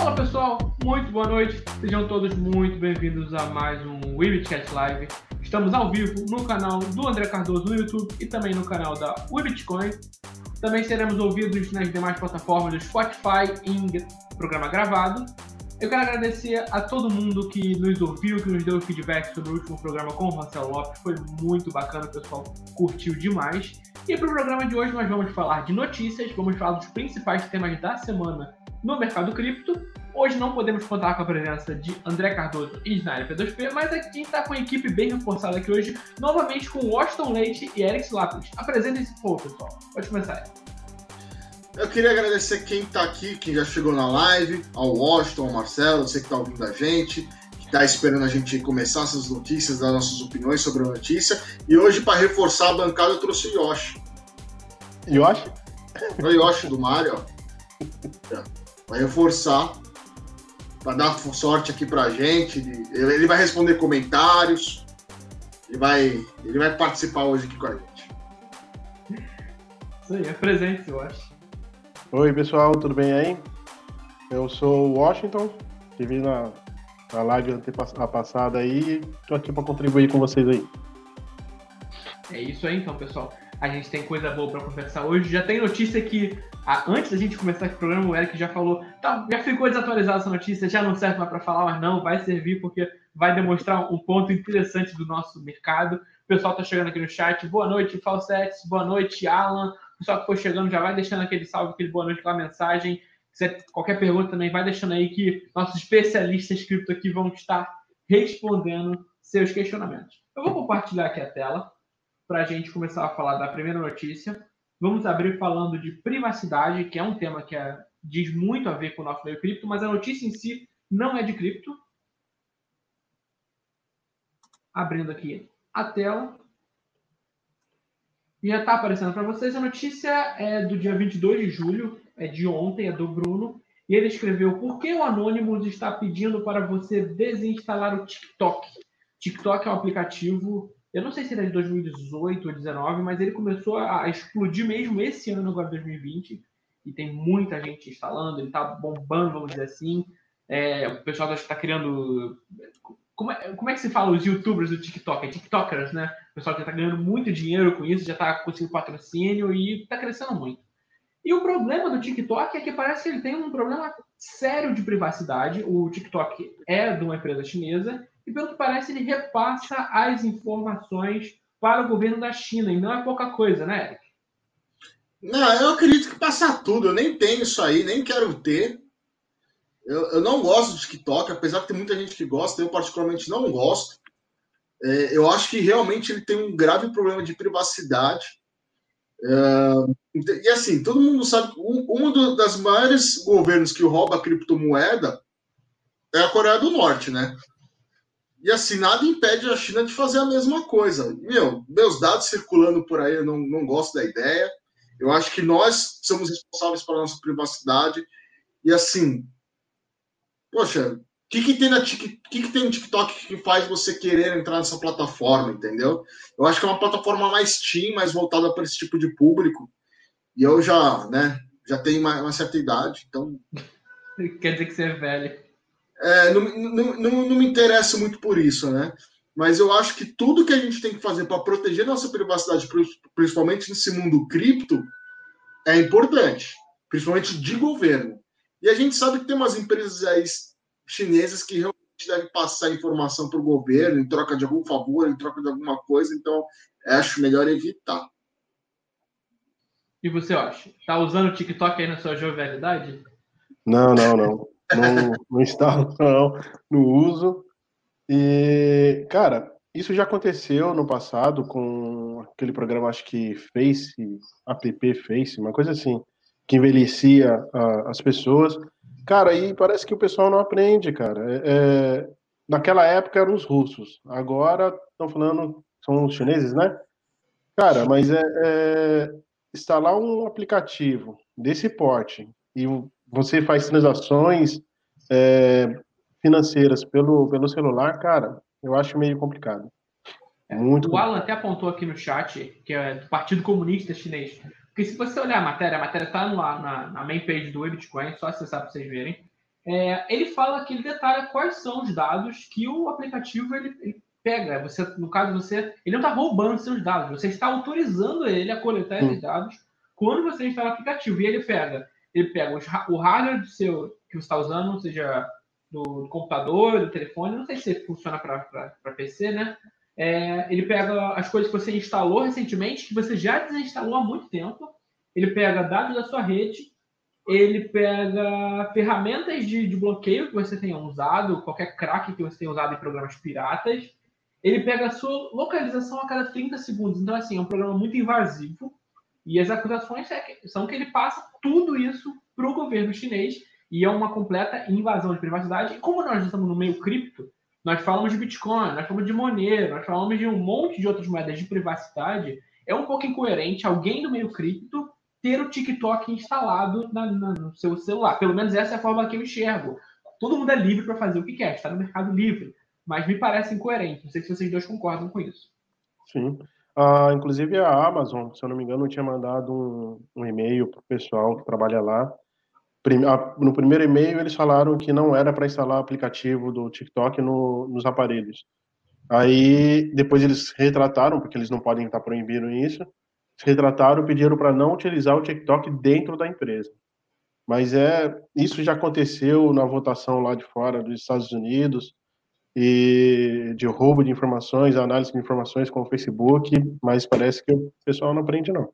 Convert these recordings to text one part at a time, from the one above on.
Fala pessoal, muito boa noite, sejam todos muito bem-vindos a mais um Webcast Live. Estamos ao vivo no canal do André Cardoso no YouTube e também no canal da Webitcoin. Também seremos ouvidos nas demais plataformas do Spotify em programa gravado. Eu quero agradecer a todo mundo que nos ouviu, que nos deu feedback sobre o último programa com o Marcelo Lopes. Foi muito bacana, o pessoal curtiu demais. E para o programa de hoje nós vamos falar de notícias, vamos falar dos principais temas da semana no mercado cripto. Hoje não podemos contar com a presença de André Cardoso e Sniper P2P, mas a gente está com a equipe bem reforçada aqui hoje, novamente com Washington Leite e Eric Lapis. Apresentem-se um pouco, pessoal. Pode começar. Eu queria agradecer quem está aqui, quem já chegou na live, ao Washington, ao Marcelo, você que está ouvindo a gente, que está esperando a gente começar essas notícias, dar nossas opiniões sobre a notícia. E hoje, para reforçar a bancada, eu trouxe o Yoshi. Yoshi? O Yoshi do Mario, ó. Vai reforçar, para dar sorte aqui pra gente. Ele vai responder comentários. Ele vai, ele vai participar hoje aqui com a gente. Isso aí, é presente, eu acho. Oi, pessoal, tudo bem aí? Eu sou o Washington, estive na, na live passada aí estou aqui para contribuir com vocês aí. É isso aí então, pessoal. A gente tem coisa boa para conversar hoje. Já tem notícia que, antes da gente começar esse programa, o Eric já falou, tá, já ficou desatualizada essa notícia, já não serve mais para falar, mas não, vai servir porque vai demonstrar um ponto interessante do nosso mercado. O pessoal está chegando aqui no chat. Boa noite, Falsetes. Boa noite, Alan pessoal que for chegando já vai deixando aquele salve, aquele boa noite, aquela mensagem. Se qualquer pergunta também vai deixando aí que nossos especialistas cripto aqui vão estar respondendo seus questionamentos. Eu vou compartilhar aqui a tela para a gente começar a falar da primeira notícia. Vamos abrir falando de privacidade, que é um tema que é, diz muito a ver com o nosso meio cripto, mas a notícia em si não é de cripto. Abrindo aqui a tela. E já está aparecendo para vocês. A notícia é do dia 22 de julho, é de ontem, é do Bruno. E ele escreveu: Por que o Anonymous está pedindo para você desinstalar o TikTok? TikTok é um aplicativo, eu não sei se é de 2018 ou 2019, mas ele começou a explodir mesmo esse ano, agora 2020. E tem muita gente instalando, ele está bombando, vamos dizer assim. É, o pessoal está criando como é, como é que se fala os youtubers do TikTok? É TikTokers, né? O pessoal está ganhando muito dinheiro com isso, já está conseguindo patrocínio e está crescendo muito. E o problema do TikTok é que parece que ele tem um problema sério de privacidade. O TikTok é de uma empresa chinesa e, pelo que parece, ele repassa as informações para o governo da China. E não é pouca coisa, né, Eric? Não, eu acredito que passa tudo. Eu nem tenho isso aí, nem quero ter. Eu, eu não gosto do TikTok, apesar de ter muita gente que gosta, eu particularmente não gosto. É, eu acho que realmente ele tem um grave problema de privacidade. É, e assim, todo mundo sabe um, um das maiores governos que rouba criptomoeda é a Coreia do Norte, né? E assim, nada impede a China de fazer a mesma coisa. Meu, meus dados circulando por aí, eu não, não gosto da ideia. Eu acho que nós somos responsáveis pela nossa privacidade. E assim, poxa, o que, que, tem na, que, que tem no TikTok que faz você querer entrar nessa plataforma, entendeu? Eu acho que é uma plataforma mais teen, mais voltada para esse tipo de público. E eu já, né, já tenho uma, uma certa idade, então. Quer dizer que você é velho. É, não, não, não, não me interessa muito por isso, né? Mas eu acho que tudo que a gente tem que fazer para proteger nossa privacidade, principalmente nesse mundo cripto, é importante, principalmente de governo. E a gente sabe que tem umas empresas aí chinesas que realmente devem passar informação para o governo em troca de algum favor, em troca de alguma coisa, então acho melhor evitar. E você acha? Tá usando o TikTok aí na sua jovialidade? Não, não, não. Não, não instalo, não. Não uso. E, cara, isso já aconteceu no passado com aquele programa, acho que Face, app Face, uma coisa assim que envelhecia a, as pessoas. Cara, e parece que o pessoal não aprende, cara. É, é, naquela época eram os russos, agora estão falando, são os chineses, né? Cara, mas é, é instalar um aplicativo desse porte e você faz transações é, financeiras pelo, pelo celular, cara, eu acho meio complicado. É, Muito o Alan até apontou aqui no chat, que é do Partido Comunista Chinês. Porque se você olhar a matéria, a matéria está na, na main page do Bitcoin, só acessar para vocês verem. é, ele fala que ele detalha quais são os dados que o aplicativo ele, ele pega. Você, no caso, você, ele não está roubando seus dados, você está autorizando ele a coletar esses dados quando você instala o aplicativo. E ele pega, ele pega o hardware do seu que você está usando, seja do, computador, do telefone, não sei se funciona para PC, né? É, ele pega as coisas que você instalou recentemente, que você já desinstalou há muito tempo. Ele pega dados da sua rede ele pega ferramentas de, de, bloqueio que você tenha usado, qualquer crack que você tenha usado em programas piratas. Ele pega a sua localização a cada 30 segundos. Então, assim, é um programa muito invasivo. E as acusações é são que ele passa tudo isso para o governo chinês e é uma completa invasão de privacidade. E como nós estamos no meio cripto, nós falamos de Bitcoin, nós falamos de Monero, nós falamos de um monte de outras moedas de privacidade. É um pouco incoerente alguém do meio cripto ter o TikTok instalado na, na, no seu celular. Pelo menos essa é a forma que eu enxergo. Todo mundo é livre para fazer o que quer, está no mercado livre. Mas me parece incoerente. Não sei se vocês dois concordam com isso. Sim. Ah, inclusive a Amazon, se eu não me engano, tinha mandado um, um e-mail para o pessoal que trabalha lá. No primeiro e-mail, eles falaram que não era para instalar aplicativo do TikTok no, nos aparelhos. Aí, depois eles retrataram, porque eles não podem estar proibindo isso, retrataram, pediram para não utilizar o TikTok dentro da empresa. Mas é isso já aconteceu na votação lá de fora dos Estados Unidos e de roubo de informações, análise de informações com o Facebook, mas parece que o pessoal não aprende não.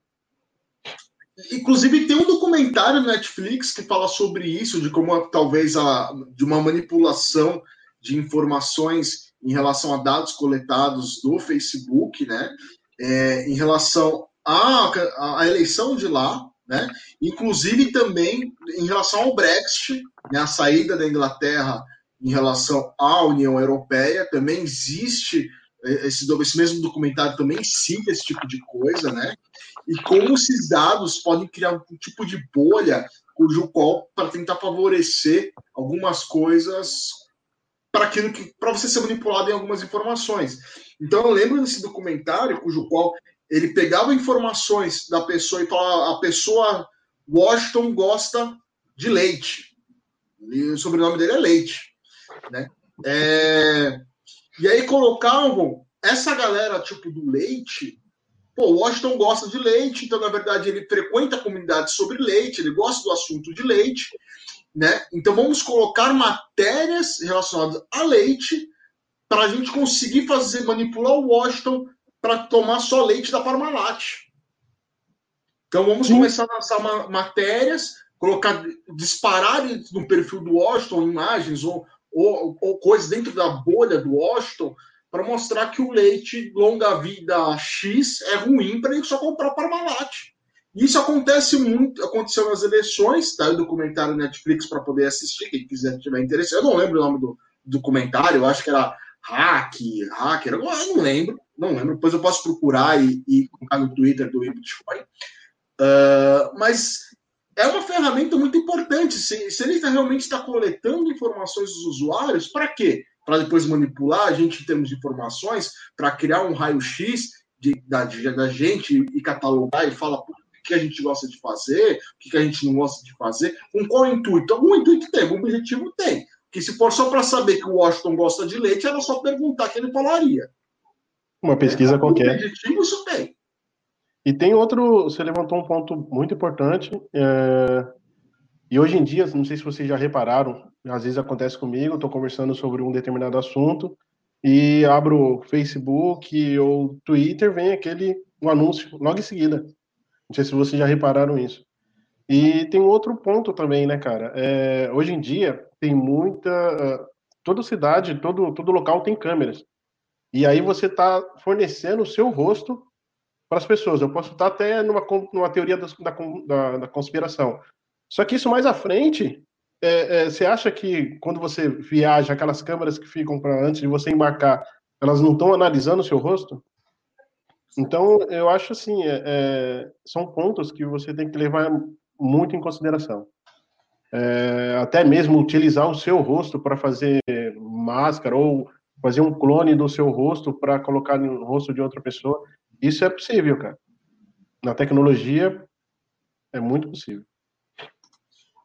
Inclusive tem um documentário no Netflix que fala sobre isso, de como talvez a de uma manipulação de informações em relação a dados coletados do Facebook, né? É, em relação a, a eleição de lá, né? inclusive também em relação ao Brexit, né? a saída da Inglaterra em relação à União Europeia, também existe é, esse, esse mesmo documentário também cita esse tipo de coisa, né? E como esses dados podem criar um tipo de bolha cujo qual para tentar favorecer algumas coisas para aquilo que para você ser manipulado em algumas informações. Então eu lembro desse documentário cujo qual ele pegava informações da pessoa e falava: a pessoa Washington gosta de leite. E o sobrenome dele é Leite. Né? É... E aí colocavam essa galera tipo do leite. Pô, Washington gosta de leite, então na verdade ele frequenta a comunidade sobre leite, ele gosta do assunto de leite, né? Então vamos colocar matérias relacionadas a leite para a gente conseguir fazer manipular o Washington para tomar só leite da Parmalat. Então vamos Sim. começar a lançar matérias, colocar, disparar no perfil do Washington imagens ou, ou, ou coisas dentro da bolha do Washington para mostrar que o leite longa vida X é ruim para ele só comprar Parmalat. Isso acontece muito, aconteceu nas eleições, tá? O documentário Netflix para poder assistir, quem quiser tiver interesse. Eu não lembro o nome do documentário, eu acho que era Hack, Hacker, eu não lembro não lembro, depois eu posso procurar e, e colocar no Twitter do Bitcoin. Uh, mas é uma ferramenta muito importante. Se, se ele realmente está coletando informações dos usuários, para quê? Para depois manipular a gente em termos de informações, para criar um raio-x da, da gente e catalogar e falar o que a gente gosta de fazer, o que a gente não gosta de fazer, com qual intuito? Algum intuito tem, algum objetivo tem. Que se for só para saber que o Washington gosta de leite, era só perguntar que ele falaria. Uma pesquisa é, qualquer. isso tem. E tem outro, você levantou um ponto muito importante, é, e hoje em dia, não sei se vocês já repararam, às vezes acontece comigo, estou conversando sobre um determinado assunto, e abro Facebook ou Twitter, vem aquele um anúncio logo em seguida. Não sei se vocês já repararam isso. E tem outro ponto também, né, cara? É, hoje em dia tem muita. Toda cidade, todo, todo local tem câmeras. E aí você está fornecendo o seu rosto para as pessoas. Eu posso estar até numa, numa teoria da, da, da conspiração. Só que isso mais à frente, é, é, você acha que quando você viaja, aquelas câmeras que ficam para antes de você embarcar, elas não estão analisando o seu rosto? Então, eu acho assim, é, é são pontos que você tem que levar muito em consideração. É, até mesmo utilizar o seu rosto para fazer máscara ou fazer um clone do seu rosto para colocar no rosto de outra pessoa. Isso é possível, cara. Na tecnologia é muito possível.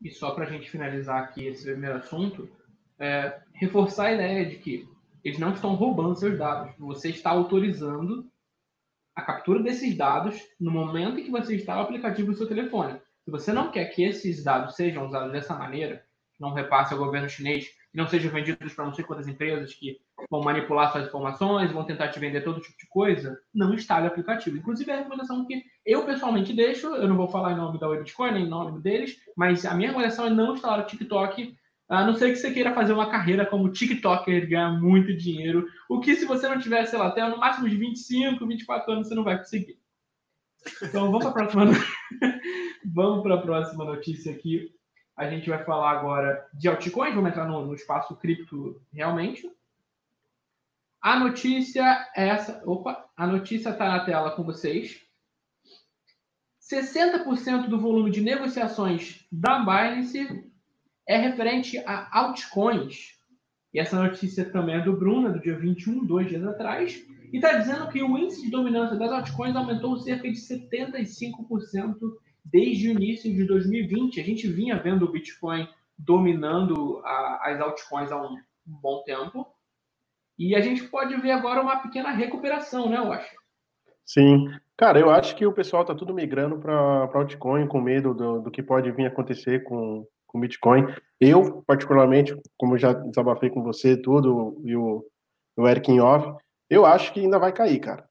e só para a gente finalizar aqui esse primeiro assunto, é, reforçar a ideia de que eles não estão roubando seus dados. Você está autorizando a captura desses dados no momento em que você instala o aplicativo no seu telefone. Se você não quer que esses dados sejam usados dessa maneira, não repasse ao governo chinês e não sejam vendidos para não sei quantas empresas que vão manipular suas informações, vão tentar te vender todo tipo de coisa, não instale o aplicativo. Inclusive, é a recomendação que eu pessoalmente deixo, eu não vou falar em nome da Bitcoin, nem em nome deles, mas a minha recomendação é não instalar o TikTok, a não ser que você queira fazer uma carreira como TikToker, ganhar muito dinheiro, o que se você não tiver, sei lá, até no máximo de 25, 24 anos, você não vai conseguir. Então, vamos para a próxima... vamos para a próxima notícia aqui. A gente vai falar agora de altcoins, vamos entrar no, no espaço cripto realmente. A notícia é essa. Opa, a notícia está na tela com vocês. 60% do volume de negociações da Binance é referente a altcoins. E essa notícia também é do Bruno, do dia 21, dois dias atrás. E está dizendo que o índice de dominância das altcoins aumentou cerca de 75% desde o início de 2020. A gente vinha vendo o Bitcoin dominando a, as altcoins há um, bom tempo. E a gente pode ver agora uma pequena recuperação, né, acho. Sim. Cara, eu acho que o pessoal tá tudo migrando para altcoin com medo do, do que pode vir acontecer com, com Bitcoin. Eu, particularmente, como já desabafei com você tudo, e o, o Eric off, eu acho que ainda vai cair, cara.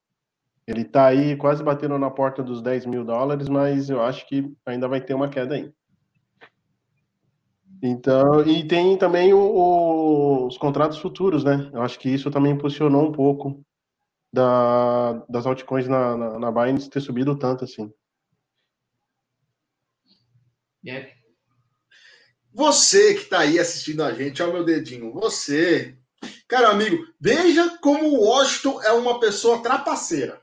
Ele está aí quase batendo na porta dos 10 mil dólares, mas eu acho que ainda vai ter uma queda aí. Então, e tem também o, o, os contratos futuros, né? Eu acho que isso também impulsionou um pouco da, das altcoins na, na, na Binance ter subido tanto assim. Yeah. Você que está aí assistindo a gente, olha o meu dedinho. Você, cara amigo, veja como o Washington é uma pessoa trapaceira.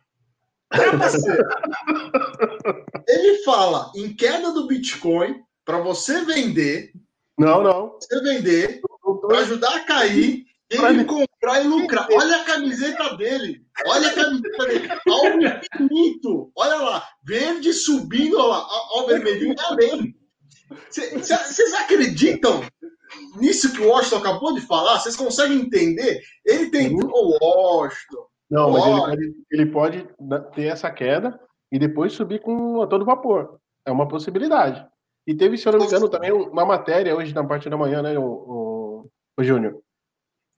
Ele fala em queda do Bitcoin para você vender. Não, não. Você vender para ajudar a cair, ele comprar e lucrar. Olha a camiseta dele. Olha a camiseta dele. Algo infinito. Olha lá. Verde subindo, olha lá. Olha o vermelhinho além. Vocês acreditam nisso que o Washington acabou de falar? Vocês conseguem entender? Ele tem. Uhum. O Washington. Não, mas ele pode, ele pode, ter essa queda e depois subir com a todo vapor. É uma possibilidade. E teve, se eu não me engano, também uma matéria hoje na parte da manhã, né, o, o, o Júnior,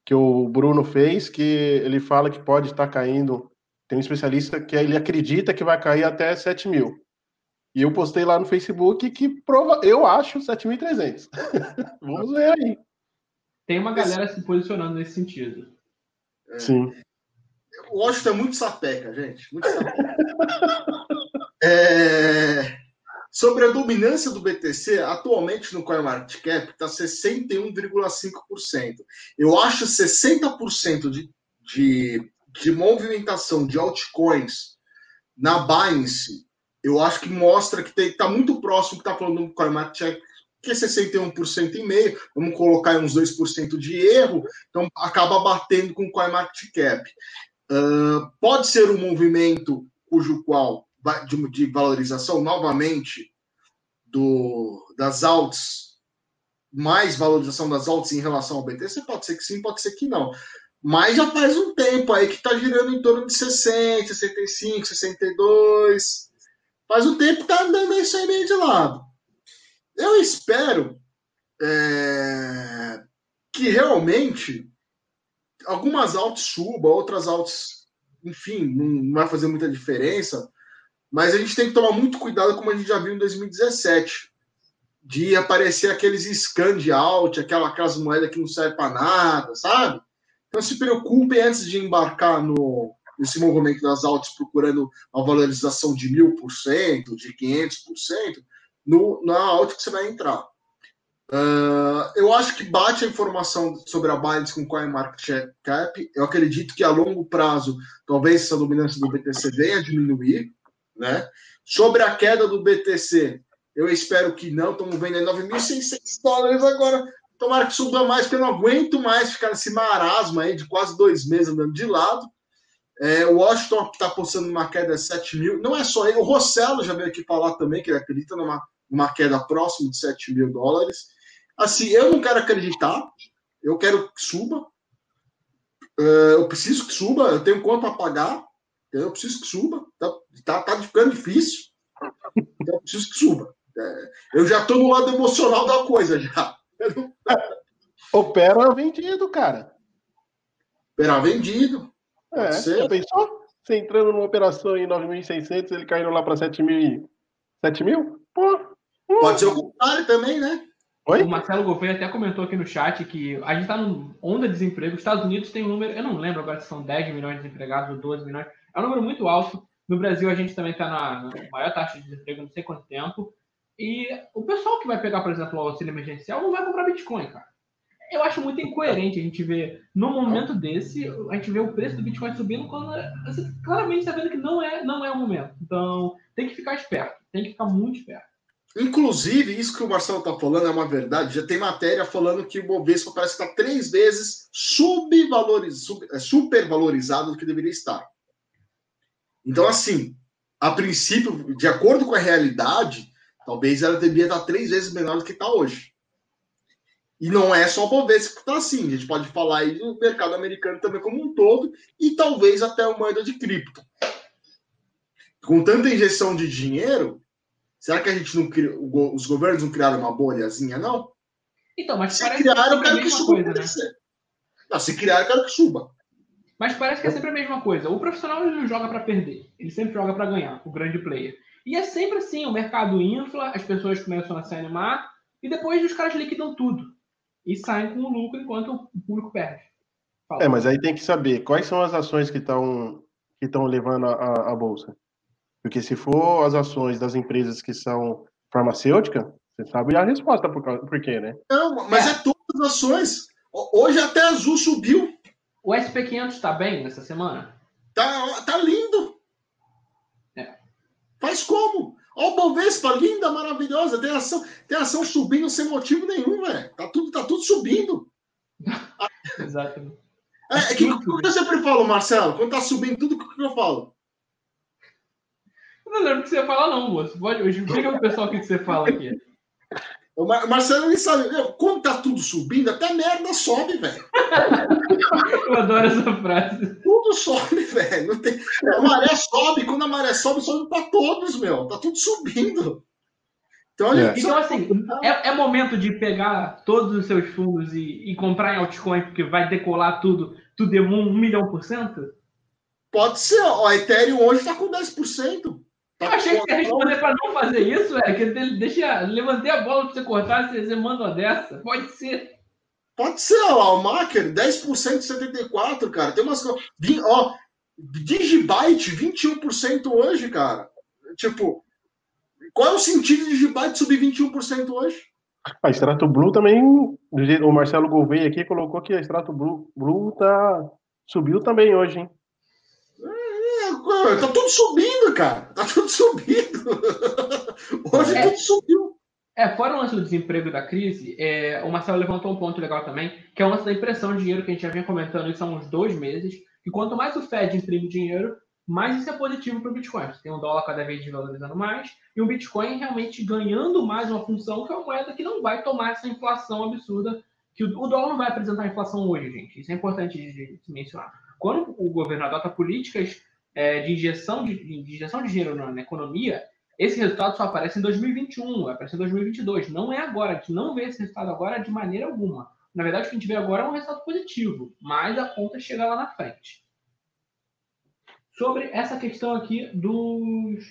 que o Bruno fez, que ele fala que pode estar caindo. Tem um especialista que ele acredita que vai cair até 7 mil. E eu postei lá no Facebook que prova, eu acho 7.300. Vamos ver aí. Tem uma galera se posicionando nesse sentido. Sim. O Washington é muito sapeca, gente. Muito sapeca. é... Sobre a dominância do BTC, atualmente no CoinMarketCap está 61,5%. Eu acho 60% de, de, de movimentação de altcoins na Binance, eu acho que mostra que está muito próximo que está falando no CoinMarketCap, que é 61% e meio, vamos colocar uns 2% de erro, então acaba batendo com o CoinMarketCap. Uh, pode ser um movimento cujo qual de, de valorização novamente do, das altas, mais valorização das altas em relação ao BTC, pode ser que sim, pode ser que não. Mas já faz um tempo aí que está girando em torno de 60, 65, 62. Faz um tempo que está andando isso aí meio de lado. Eu espero é, que realmente algumas altas suba, outras altas, enfim, não vai fazer muita diferença. Mas a gente tem que tomar muito cuidado, como a gente já viu em 2017, de aparecer aqueles scan de alt, aquela, aquelas moedas que não servem para nada, sabe? Então se preocupem antes de embarcar no, nesse movimento das altas procurando uma valorização de mil por cento, de 500%, no, na alt que você vai entrar. Uh, eu acho que bate a informação sobre a Binance com CoinMarketCap. Eu acredito que a longo prazo, talvez essa dominância do BTC venha a diminuir. Né? Sobre a queda do BTC, eu espero que não. Estamos vendo aí 9.600 dólares agora. Tomara que suba mais, porque eu não aguento mais ficar nesse marasmo aí de quase dois meses andando de lado. É, o Washington está postando uma queda de 7 mil. Não é só ele, o Rossello já veio aqui falar também que ele acredita numa uma queda próxima de 7 mil dólares. Assim, eu não quero acreditar, eu quero que suba. Uh, eu preciso que suba, eu tenho conta a pagar, eu preciso que suba. Tá, tá, tá ficando difícil, então eu preciso que suba. É, eu já estou no lado emocional da coisa, já. Opera vendido, cara. Opera vendido. É, você pensou? Você entrando numa operação em 9.600, ele caindo lá para 7 mil? 7 mil? Pô. Hum. Pode ser o contrário também, né? Oi? O Marcelo Gouveia até comentou aqui no chat que a gente está numa onda de desemprego. Os Estados Unidos tem um número, eu não lembro agora se são 10 milhões de desempregados ou 12 milhões. É um número muito alto. No Brasil, a gente também está na, na, maior taxa de desemprego não sei quanto tempo. E o pessoal que vai pegar, por exemplo, o auxílio emergencial não vai comprar Bitcoin, cara. Eu acho muito incoerente a gente ver, no momento desse, a gente vê o preço do Bitcoin subindo quando você claramente está vendo que não é, não é o momento. Então, tem que ficar esperto, tem que ficar muito esperto. Inclusive, isso que o Marcelo está falando é uma verdade. Já tem matéria falando que o Bovespa parece que está três vezes subvalorizado, é, supervalorizado do que deveria estar. Então, assim, a princípio, de acordo com a realidade, talvez ela deveria estar três vezes menor do que está hoje. E não é só o Bovespa que está assim. A gente pode falar aí do mercado americano também como um todo e talvez até a moeda de cripto. Com tanta injeção de dinheiro, será que a gente não os governos não criaram uma bolhazinha, não? Então, mas se criaram, eu quero que suba. Coisa, né? Não, se criaram, eu quero que suba. Mas parece que é sempre a mesma coisa. O profissional ele não joga para perder, ele sempre joga para ganhar, o grande player. E é sempre assim, o mercado infla, as pessoas começam a se animar e depois os caras liquidam tudo e saem com o lucro enquanto o público perde. Fala. É, mas aí tem que saber quais são as ações que estão que estão levando a, a, bolsa. Porque se for as ações das empresas que são farmacêuticas, você sabe a resposta por, por quê, né? Não, mas é. é todas as ações. Hoje até a Azul subiu. O SP500 está bem nessa semana? Tá, tá lindo. É. Faz como? Ó, o Bovespa, linda, maravilhosa. Tem ação, tem ação subindo sem motivo nenhum, velho. Tá tudo, tá tudo subindo. Exatamente. É, é que eu sempre falo, Marcelo, quando tá subindo tudo, o que eu falo? Eu não lembro o que você ia falar, não, moço. Pode, explica pro pessoal o que você fala aqui. O Marcelo nem sabe. Quando tá tudo subindo, até merda sobe, velho. Eu adoro essa frase. Tudo sobe, velho. Tem... A maré sobe. Quando a maré sobe, sobe para todos, meu. Tá tudo subindo. Então, é. então assim, é, é, momento de pegar todos os seus fundos e, e comprar em altcoin, porque vai decolar tudo, tudo de um, um milhão por cento? Pode ser. Ó, a Ethereum hoje tá com 10%. Tá eu achei que você ia responder para não fazer isso, é que deixa, levantei a bola para você cortar, você, você manda uma dessa. Pode ser. Pode ser, ó, o Maker, 10% de 74, cara. Tem umas coisas. Ó, Digibyte, 21% hoje, cara. Tipo, qual é o sentido de Digibyte subir 21% hoje? A Extrato Blue também, o Marcelo Gouveia aqui colocou que a Extrato Blue, Blue tá, subiu também hoje, hein? Tá tudo subindo, cara. Tá tudo subindo. Hoje é, tudo subiu. É, fora o lance do desemprego da crise, é, o Marcelo levantou um ponto legal também, que é o lance da impressão de dinheiro, que a gente já vem comentando isso há uns dois meses, que quanto mais o Fed imprime dinheiro, mais isso é positivo para o Bitcoin. Você tem um dólar cada vez desvalorizando mais, e o Bitcoin realmente ganhando mais uma função, que é uma moeda que não vai tomar essa inflação absurda, que o, o dólar não vai apresentar inflação hoje, gente. Isso é importante de, de mencionar. Quando o governo adota políticas é, de, injeção de, de, injeção de dinheiro na, na, economia, esse resultado só aparece em 2021, vai aparecer em 2022. Não é agora, a gente não vê esse resultado agora de maneira alguma. Na verdade, o que a gente vê agora é um resultado positivo, mas a conta chega lá na frente. Sobre essa questão aqui dos,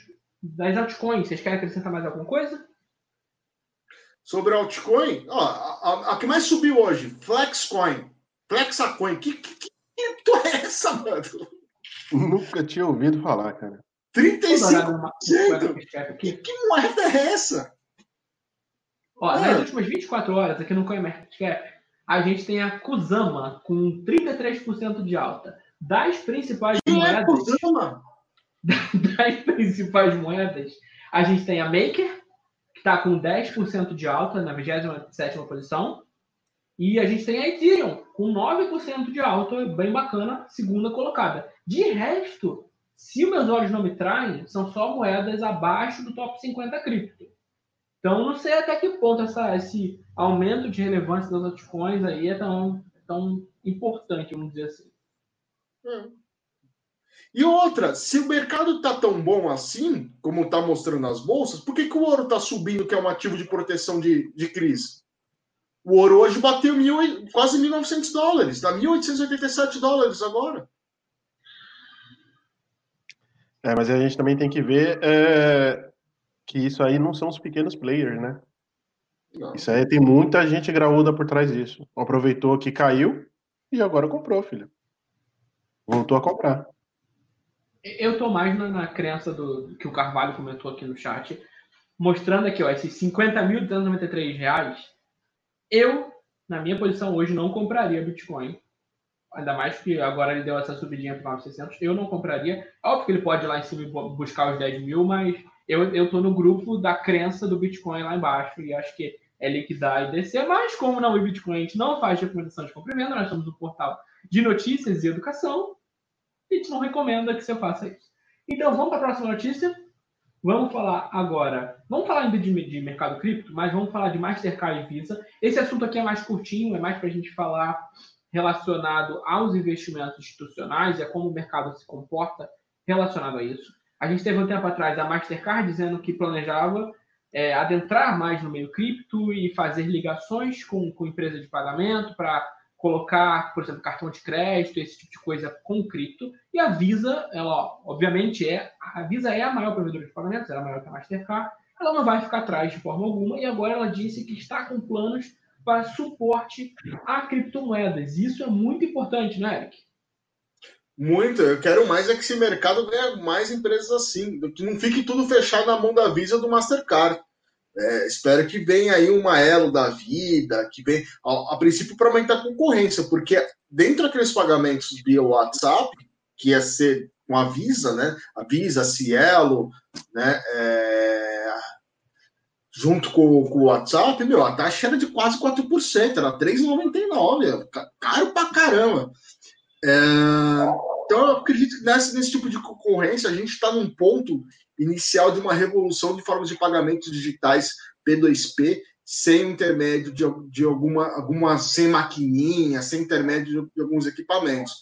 das altcoins, vocês querem acrescentar mais alguma coisa? Sobre altcoin, ó, a, a, a que mais subiu hoje, Flexcoin. Flexacoin. Que, que, que é essa, mano? Nunca tinha ouvido falar, cara. 35%? Que, que moeda é essa? Ó, é. Nas últimas 24 horas, aqui no CoinMarketCap, a gente tem a Kusama com 33% de alta. Das principais que moedas. É Kusama? Das principais moedas, a gente tem a Maker, que está com 10% de alta na 27 posição. E a gente tem a Ethereum, com 9% de alta, bem bacana, segunda colocada. De resto, se meus olhos não me traem, são só moedas abaixo do top 50 cripto. Então, não sei até que ponto essa, esse aumento de relevância das altcoins aí é tão, tão importante, vamos dizer assim. Hum. E outra, se o mercado está tão bom assim, como está mostrando as bolsas, por que, que o ouro está subindo, que é um ativo de proteção de, de crise? O ouro hoje bateu mil, quase 1.900 dólares, está 1.887 dólares agora. É, mas a gente também tem que ver é, que isso aí não são os pequenos players, né? Não. Isso aí tem muita gente graúda por trás disso. Aproveitou que caiu e agora comprou, filho. Voltou a comprar. Eu tô mais na, na crença do que o Carvalho comentou aqui no chat, mostrando aqui, ó, esses 50.293 reais. Eu, na minha posição hoje, não compraria Bitcoin. Ainda mais que agora ele deu essa subidinha para 9,600. Eu não compraria. Óbvio que ele pode ir lá em cima buscar os 10 mil, mas eu, eu tô no grupo da crença do Bitcoin lá embaixo e acho que é liquidar e descer. Mas como não o Bitcoin a gente não faz recomendação de compra e venda, nós somos um portal de notícias e educação a gente não recomenda que você faça isso. Então, vamos para a próxima notícia. Vamos falar agora. Vamos falar ainda de, de, mercado cripto, mas vamos falar de Mastercard e Visa. Esse assunto aqui é mais curtinho, é mais para a gente falar relacionado aos investimentos institucionais a como o mercado se comporta relacionado a isso. A gente teve um tempo atrás a Mastercard dizendo que planejava é, adentrar mais no meio cripto e fazer ligações com, com empresa de pagamento para colocar, por exemplo, cartão de crédito, esse tipo de coisa com cripto. E a Visa, ela obviamente é, a Visa é a maior provedora de pagamentos, ela é maior que a Mastercard, ela não vai ficar atrás de forma alguma, e agora ela disse que está com planos para suporte a criptomoedas. Isso é muito importante, né, Eric? Muito. Eu quero mais é que esse mercado ganhe mais empresas assim, que não fique tudo fechado na mão da Visa do Mastercard. É, espero que venha aí uma elo da vida, que vem a, a princípio para aumentar a concorrência, porque dentro daqueles pagamentos via WhatsApp, que ia ser com a Visa, né? A Visa, Cielo, né? É, junto com, com, o WhatsApp, meu, a taxa era de quase 4%, era 3,99%, caro pra caramba. É, então, eu acredito que nesse, nesse tipo de concorrência, a gente está num ponto inicial de uma revolução de formas de pagamentos digitais P2P, sem intermédio de, de alguma, alguma, sem maquininha, sem intermédio de, de alguns equipamentos.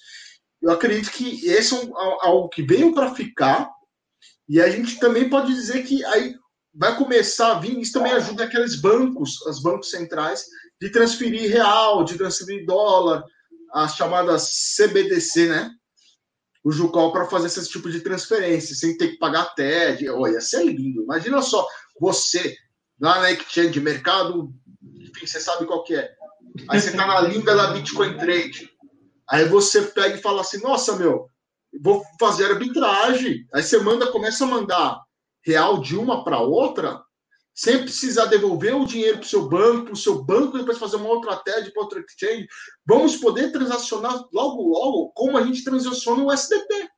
Eu acredito que esse é um, algo que veio para ficar, e a gente também pode dizer que aí vai começar a vir, isso também ajuda aqueles bancos, os bancos centrais, de transferir real, de transferir dólar, as chamadas CBDC, né? o Jucol para fazer esse tipo de transferência, sem ter que pagar TED. Olha, ia ser lindo. Imagina só, você lá na Exchange, mercado, enfim, você sabe qual que é. Aí você tá na linda da Bitcoin Trade. Aí você pega e fala assim, nossa, meu, vou fazer arbitragem. Aí você manda, começa a mandar real de uma para outra, sem precisar devolver o dinheiro para o seu banco, para o seu banco depois fazer uma outra TED para outra exchange. Vamos poder transacionar logo, logo, como a gente transaciona o SDT.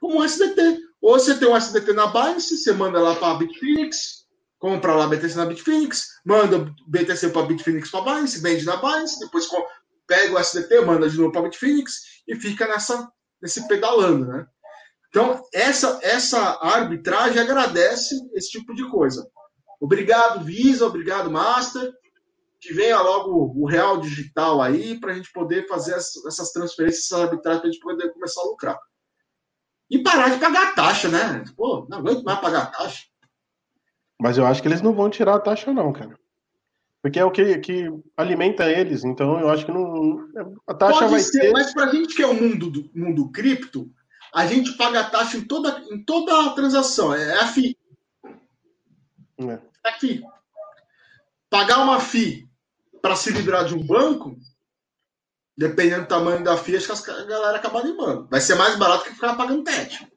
Como o SDT. Ou você tem um SDT na Binance, você manda lá para a Bitfinex, compra lá BTC na Bitfinex, manda BTC para a Bitfinex para Binance, vende na Binance, depois pega o SDT, manda de novo para a Bitfinex e fica nessa, nesse pedalando, né? Então, essa, essa arbitragem agradece esse tipo de coisa. Obrigado, Visa, obrigado, Master. Que venha logo o real digital aí para a gente poder fazer essas transferências, essas arbitragens, para a gente poder começar a lucrar. E parar de pagar taxa, né? Pô, não aguento mais pagar taxa. Mas eu acho que eles não vão tirar a taxa, não, cara. Porque é o que, que alimenta eles, então eu acho que não. A taxa Pode vai ser, ter. Mas para a gente que é o mundo do mundo cripto, a gente paga a taxa em toda, em toda a transação. É a FI. É. é FI. Pagar uma FI para se livrar de um banco, dependendo do tamanho da FI, acho que a galera acaba animando. Vai ser mais barato que ficar pagando TED.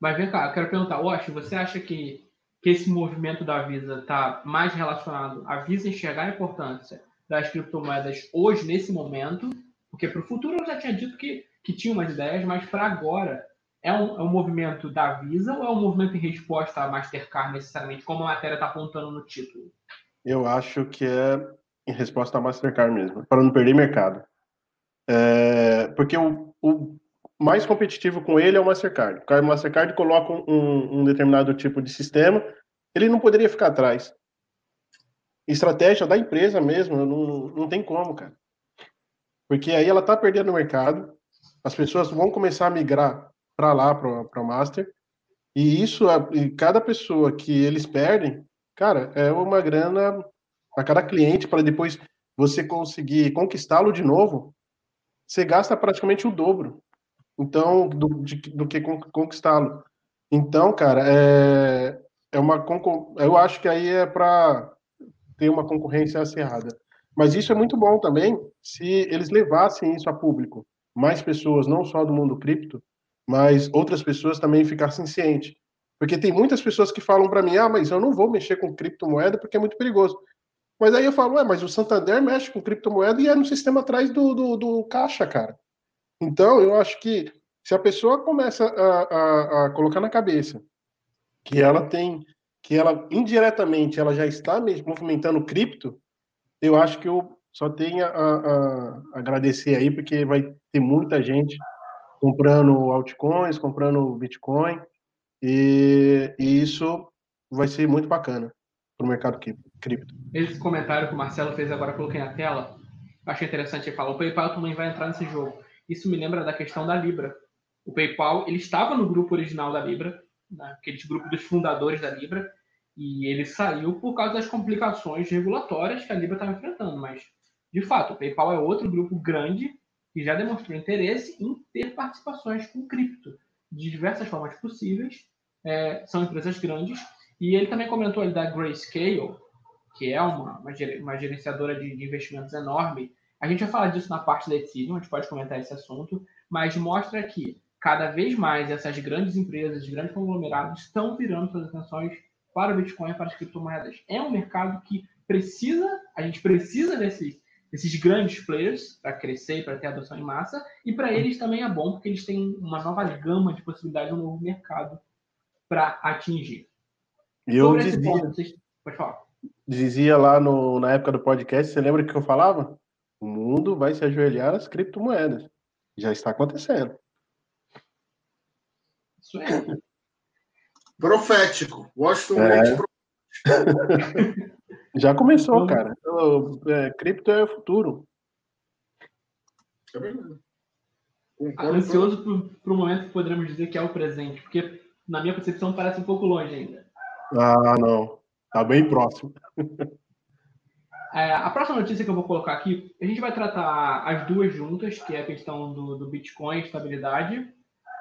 Mas vem cá, eu quero perguntar, Wash, você acha que, que esse movimento da Visa está mais relacionado à Visa enxergar a importância das criptomoedas hoje, nesse momento? Porque para o futuro eu já tinha dito que que tinham umas ideias, mas para agora é um, é um movimento da Visa ou é um movimento em resposta à Mastercard necessariamente, como a matéria está apontando no título? Eu acho que é em resposta à Mastercard mesmo, para não perder mercado. É, porque o, o, mais competitivo com ele é o Mastercard. O Mastercard coloca um, um determinado tipo de sistema, ele não poderia ficar atrás. Estratégia da empresa mesmo, não, não tem como, cara. Porque aí ela tá perdendo o mercado, as pessoas vão começar a migrar para lá, para o Master, e isso, e cada pessoa que eles perdem, cara, é uma grana para cada cliente, para depois você conseguir conquistá-lo de novo, você gasta praticamente o dobro. Então, do, de, do que conquistá-lo. Então, cara, é, é uma eu acho que aí é para ter uma concorrência acirrada. Mas isso é muito bom também se eles levassem isso a público. Mais pessoas, não só do mundo cripto, mas outras pessoas também ficassem cientes. Porque tem muitas pessoas que falam para mim: ah, mas eu não vou mexer com criptomoeda porque é muito perigoso. Mas aí eu falo: ué, mas o Santander mexe com criptomoeda e é no sistema atrás do, do, do caixa, cara. Então, eu acho que se a pessoa começa a, a, a, colocar na cabeça que ela tem, que ela indiretamente ela já está movimentando cripto, eu acho que eu só tenho a, a, agradecer aí, porque vai ter muita gente comprando altcoins, comprando Bitcoin, e, e isso vai ser muito bacana para o mercado cripto. Esse comentário que o Marcelo fez agora, coloquei na tela, achei interessante. Ele fala: o PayPal também vai entrar nesse jogo. Isso me lembra da questão da Libra. O PayPal ele estava no grupo original da Libra, naquele grupo dos fundadores da Libra, e ele saiu por causa das complicações regulatórias que a Libra estava enfrentando. Mas, de fato, o PayPal é outro grupo grande que já demonstrou interesse em ter participações com cripto de diversas formas possíveis. É, são empresas grandes. E ele também comentou ali da Grayscale, que é uma, uma, gerenciadora de, investimentos enorme. A gente vai falar disso na parte da Ethereum, a gente pode comentar esse assunto, mas mostra que cada vez mais essas grandes empresas, grandes conglomerados estão virando suas atenções para o Bitcoin, para as criptomoedas. É um mercado que precisa, a gente precisa desses, desses grandes players para crescer, para ter adoção em massa, e para eles também é bom, porque eles têm uma nova gama de possibilidades, um novo mercado para atingir. E eu dizia, ponto, vocês... pode falar. dizia lá no, na época do podcast, você lembra o que eu falava? O mundo vai se ajoelhar às criptomoedas. Já está acontecendo. Isso é. Profético. Washington é. profético. Já começou, cara. É, cripto é o futuro. É verdade. Ansioso para o momento que poderíamos dizer que é o presente, porque na minha concepção parece um pouco longe ainda. Ah, não. Tá bem próximo. É, a próxima notícia que eu vou colocar aqui, a gente vai tratar as duas juntas, que é a questão do, do Bitcoin, estabilidade,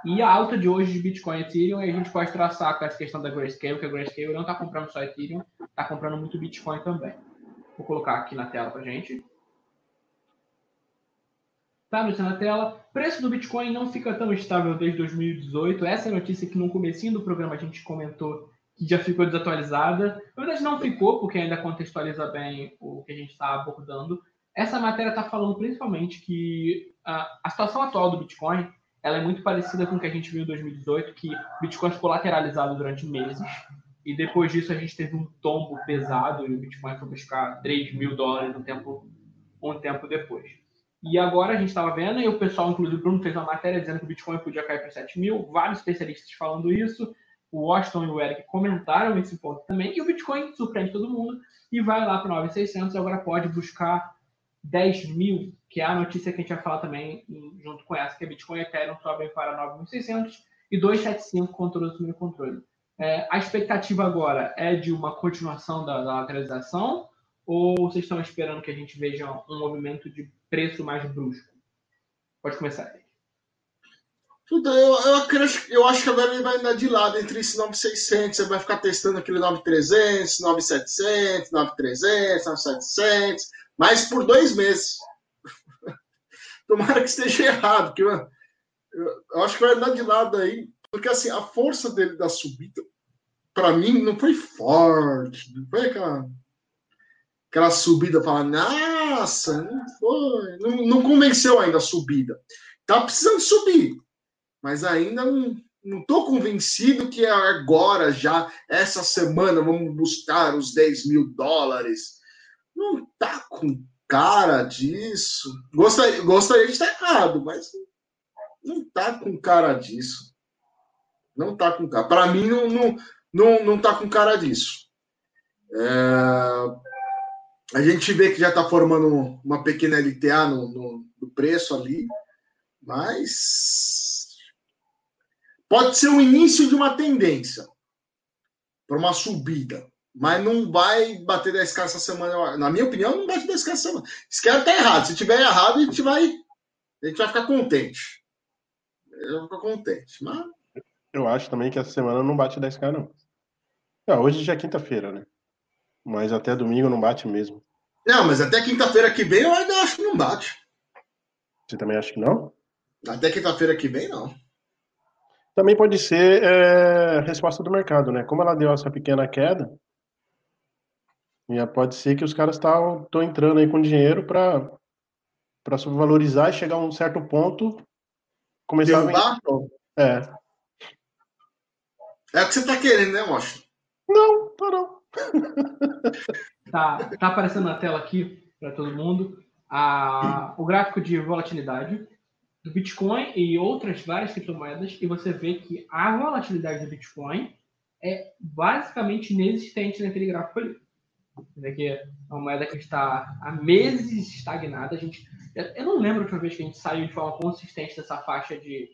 e a alta de hoje de Bitcoin e Ethereum, a gente pode traçar com essa questão da Grayscale, que a Grayscale não está comprando só Ethereum, está comprando muito Bitcoin também. Vou colocar aqui na tela para gente. Tá, notícia na tela. Preço do Bitcoin não fica tão estável desde 2018. Essa é a notícia que no comecinho do programa a gente comentou que já ficou desatualizada. Na verdade, não ficou, porque ainda contextualiza bem o que a gente está abordando. Essa matéria está falando principalmente que a, a situação atual do Bitcoin ela é muito parecida com o que a gente viu em 2018, que Bitcoin ficou lateralizado durante meses, e depois disso a gente teve um tombo pesado, e o Bitcoin foi buscar 3 mil dólares um tempo, um tempo depois. E agora a gente estava vendo, e o pessoal, inclusive o Bruno, fez uma matéria dizendo que o Bitcoin podia cair para 7 mil, vários especialistas falando isso, o Washington e o Eric comentaram esse ponto também, e o Bitcoin surpreende todo mundo e vai lá para 9.600 e agora pode buscar 10 mil, que é a notícia que a gente vai falar também junto com essa, que é Bitcoin e Ethereum sobem para 9.600 e 275 controle sobre controle. É, a expectativa agora é de uma continuação da, da lateralização ou vocês estão esperando que a gente veja um movimento de preço mais brusco? Pode começar. Eu, eu, eu, acho que agora ele vai andar de lado entre esse 9600, você vai ficar testando aquele 9300, 9700, 9300, 9700, mas por dois meses. Tomara que esteja errado, porque eu, eu, acho que vai andar de lado aí, porque assim, a força dele da subida, para mim, não foi forte, não foi aquela, aquela subida para nossa, não foi, não, não convenceu ainda a subida. Tá precisando subir, mas ainda não, não estou convencido que é agora, já, essa semana, vamos buscar os 10 mil dólares não tá com cara disso. Gostaria, gostaria de estar errado, mas não tá com cara disso. Não tá com cara. Para mim, não, não, não, não tá com cara disso. É... A gente vê que já está formando uma pequena LTA no, no, no preço ali, mas pode ser o início de uma tendência para uma subida, mas não vai bater 10k essa semana. Na minha opinião, não bate 10k essa semana. Esse cara tá errado. Se tiver errado, a gente vai, a gente vai ficar contente. Eu vou ficar contente. Mas... Eu acho também que essa semana não bate 10k, não. não hoje já é quinta-feira, né? Mas até domingo não bate mesmo. Não, mas até quinta-feira que vem eu ainda acho que não bate. Você também acha que não? Até quinta-feira que vem, não. Também pode ser é, resposta do mercado, né? Como ela deu essa pequena queda, pode ser que os caras estão entrando aí com dinheiro para para subvalorizar e chegar a um certo ponto começar Derrubar? a É. É o que você está querendo, né, Washington? Não, tá não. tá, tá aparecendo na tela aqui para todo mundo a, o gráfico de volatilidade do Bitcoin e outras várias criptomoedas e você vê que a volatilidade do Bitcoin é basicamente inexistente naquele gráfico ali. Vê que é uma moeda que está há meses estagnada. A gente, eu não lembro a última vez que a gente saiu de forma consistente dessa faixa de,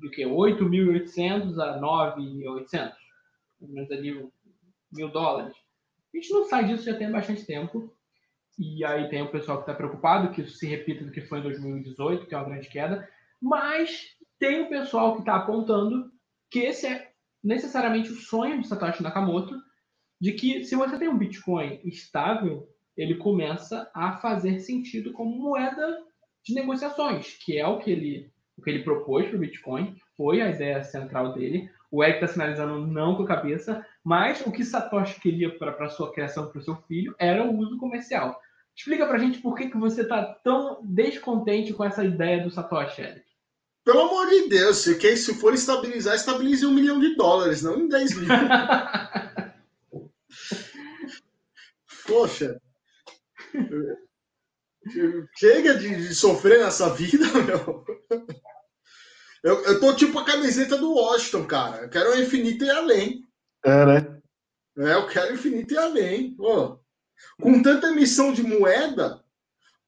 de que 8.800 a 9.800, pelo menos ali mil dólares. A gente não sai disso já tem bastante tempo. E aí tem o pessoal que está preocupado que isso se repita do que foi em 2018, que é uma grande queda. Mas tem o pessoal que está apontando que esse é necessariamente o sonho de Satoshi Nakamoto, de que se você tem um Bitcoin estável, ele começa a fazer sentido como moeda de negociações, que é o que ele, o que ele propôs para o Bitcoin, foi a ideia central dele. O Eric está sinalizando não com a cabeça, mas o que Satoshi queria para a sua criação, para o seu filho, era o uso comercial. Explica para a gente por que, que você está tão descontente com essa ideia do Satoshi, Eric. Pelo amor de Deus, se, quer, se for estabilizar, estabilize um milhão de dólares, não em 10 mil. Poxa. Chega de, de, sofrer nessa vida, meu. Eu, eu tô tipo a camiseta do Washington, cara. Eu quero o infinito e além. É, né? É, eu quero infinito e além. Pô, com tanta emissão de moeda,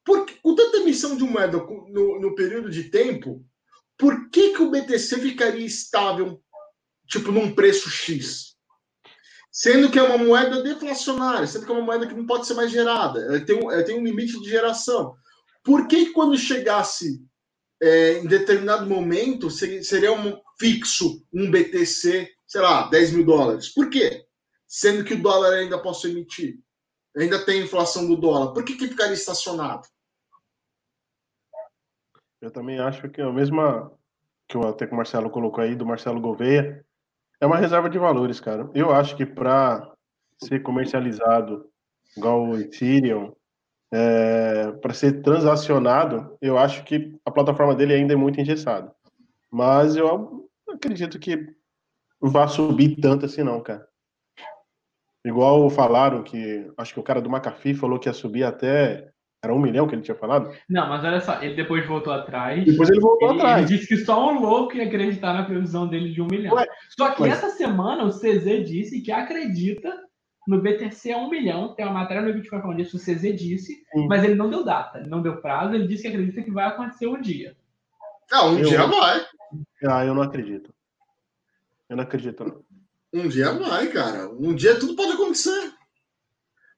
porque, com tanta emissão de moeda no, no período de tempo, por que, que o BTC ficaria estável, tipo, num preço X? Sendo que é uma moeda deflacionária, sendo que é uma moeda que não pode ser mais gerada, ela tem um, ela tem um limite de geração. Por que, quando chegasse é, em determinado momento seria, seria um fixo, um BTC, sei lá, 10 mil dólares? Por quê? Sendo que o dólar ainda posso emitir, ainda tem inflação do dólar, por que, que ficaria estacionado? Eu também acho que é a mesma que até que o Marcelo colocou aí, do Marcelo Gouveia, é uma reserva de valores, cara. Eu acho que para ser comercializado igual o Ethereum, é, para ser transacionado, eu acho que a plataforma dele ainda é muito engessada. Mas eu acredito que vai subir tanto assim, não, cara. Igual falaram que. Acho que o cara do McAfee falou que ia subir até era um milhão que ele tinha falado? Não, mas olha só, ele depois voltou atrás. Depois ele voltou ele, atrás. Ele disse que só um louco ia acreditar na previsão dele de um milhão. Ué, só que essa semana o CZ disse que acredita no BTC a um milhão. Tem uma matéria no Bitcoin falando disso, o CZ disse, Sim. mas ele não deu data, ele não deu prazo, ele disse que acredita que vai acontecer um dia. Ah, um eu, dia vai. Ah, eu não acredito. Eu não acredito, não. Um dia vai, cara. Um dia tudo pode acontecer.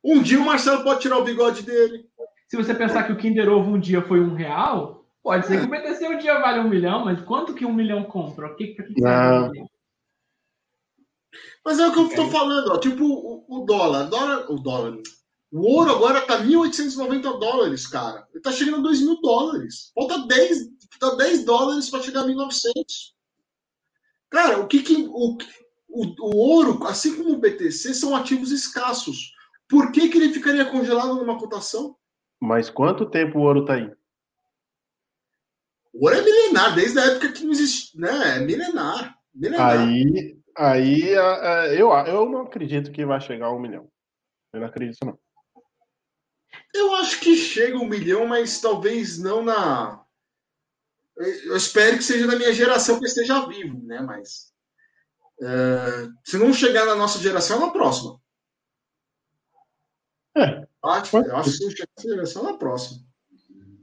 Um dia o Marcelo pode tirar o bigode dele. Se você pensar que o Kinder Ovo um dia foi um real, pode ser que o BTC um dia vale um milhão, mas quanto que um milhão compra? O que, que, que Mas é o que eu estou falando, ó. Tipo o, o, dólar, dólar, o dólar. O ouro agora tá 1.890 dólares, cara. Ele tá chegando a 2 mil dólares. Falta 10, tá 10 dólares para chegar a 1.900. Cara, o que que. O, o, o ouro, assim como o BTC, são ativos escassos. Por que, que ele ficaria congelado numa cotação? Mas quanto tempo o ouro tá aí? O ouro é milenar, desde a época que não existe, né? É milenar. milenar. Aí, aí eu, eu não acredito que vai chegar a um milhão. Eu não acredito, não. Eu acho que chega um milhão, mas talvez não na. Eu espero que seja da minha geração que esteja vivo, né? Mas é, se não chegar na nossa geração, é na próxima. É. Acho, eu acho que se chegar na geração, é na próxima.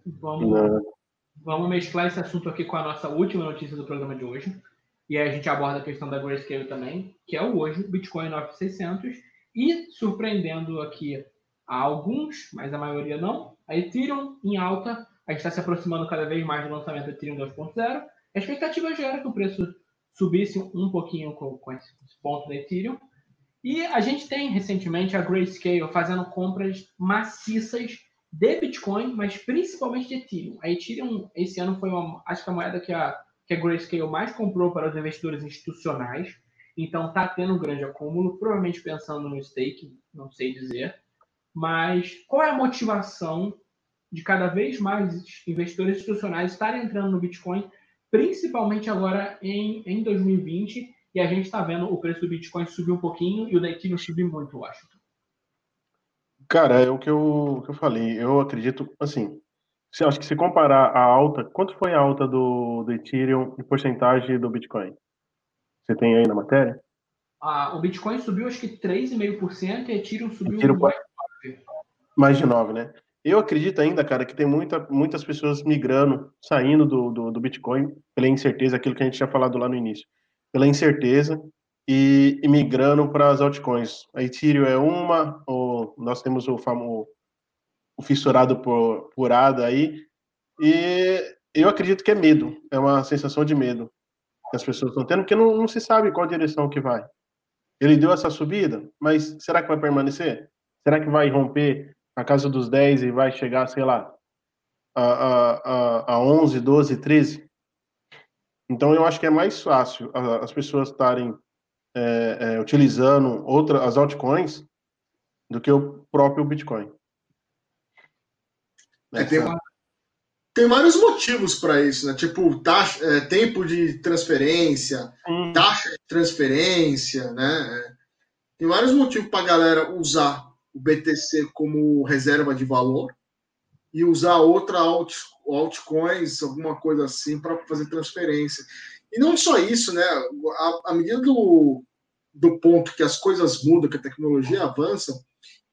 Vamos, vamos mesclar esse assunto aqui com a nossa última notícia do programa de hoje. E aí a gente aborda a questão da Grayscale também, que é o hoje, Bitcoin 9600. E, surpreendendo aqui a alguns, mas a maioria não, a Ethereum em alta. A gente está se aproximando cada vez mais do lançamento do Ethereum 2.0. A expectativa já era que o preço subisse um pouquinho com, com esse ponto da Ethereum. E a gente tem recentemente a Grayscale fazendo compras maciças de Bitcoin, mas principalmente de Ethereum. A Ethereum esse ano foi uma, acho que a moeda que a, que a Grayscale mais comprou para os investidores institucionais. Então está tendo um grande acúmulo, provavelmente pensando no stake, não sei dizer. Mas qual é a motivação de cada vez mais investidores institucionais estarem entrando no Bitcoin, principalmente agora em, em 2020? E a gente está vendo o preço do Bitcoin subir um pouquinho e o da Ethereum subir muito, Washington. Cara, é o que eu, que eu falei. Eu acredito, assim, se, acho que se comparar a alta, quanto foi a alta do, do Ethereum em porcentagem do Bitcoin? Você tem aí na matéria? Ah, o Bitcoin subiu acho que 3,5% e a Ethereum subiu Ethereum, mais, mais de 9%, né? Eu acredito ainda, cara, que tem muita, muitas pessoas migrando, saindo do, do, do, Bitcoin pela incerteza, aquilo que a gente tinha falado lá no início, pela incerteza e, e migrando para as altcoins. A Ethereum é uma, o, nós temos o famoso o fissurado por, por ADA aí, e eu acredito que é medo, é uma sensação de medo que as pessoas estão tendo, porque não, não se sabe qual direção que vai. Ele deu essa subida, mas será que vai permanecer? Será que vai romper a casa dos 10 e vai chegar, sei lá, a, a, a 11, 12, 13? Então, eu acho que é mais fácil as pessoas estarem é, é, utilizando outra, as altcoins do que o próprio Bitcoin. É, tem, tem vários motivos para isso, né? Tipo, taxa, é, tempo de transferência, hum. taxa de transferência, né? Tem vários motivos para a galera usar o BTC como reserva de valor e usar outra alt, altcoins, alguma coisa assim, para fazer transferência. E não só isso, né? À, medida do, do ponto que as coisas mudam, que a tecnologia avança,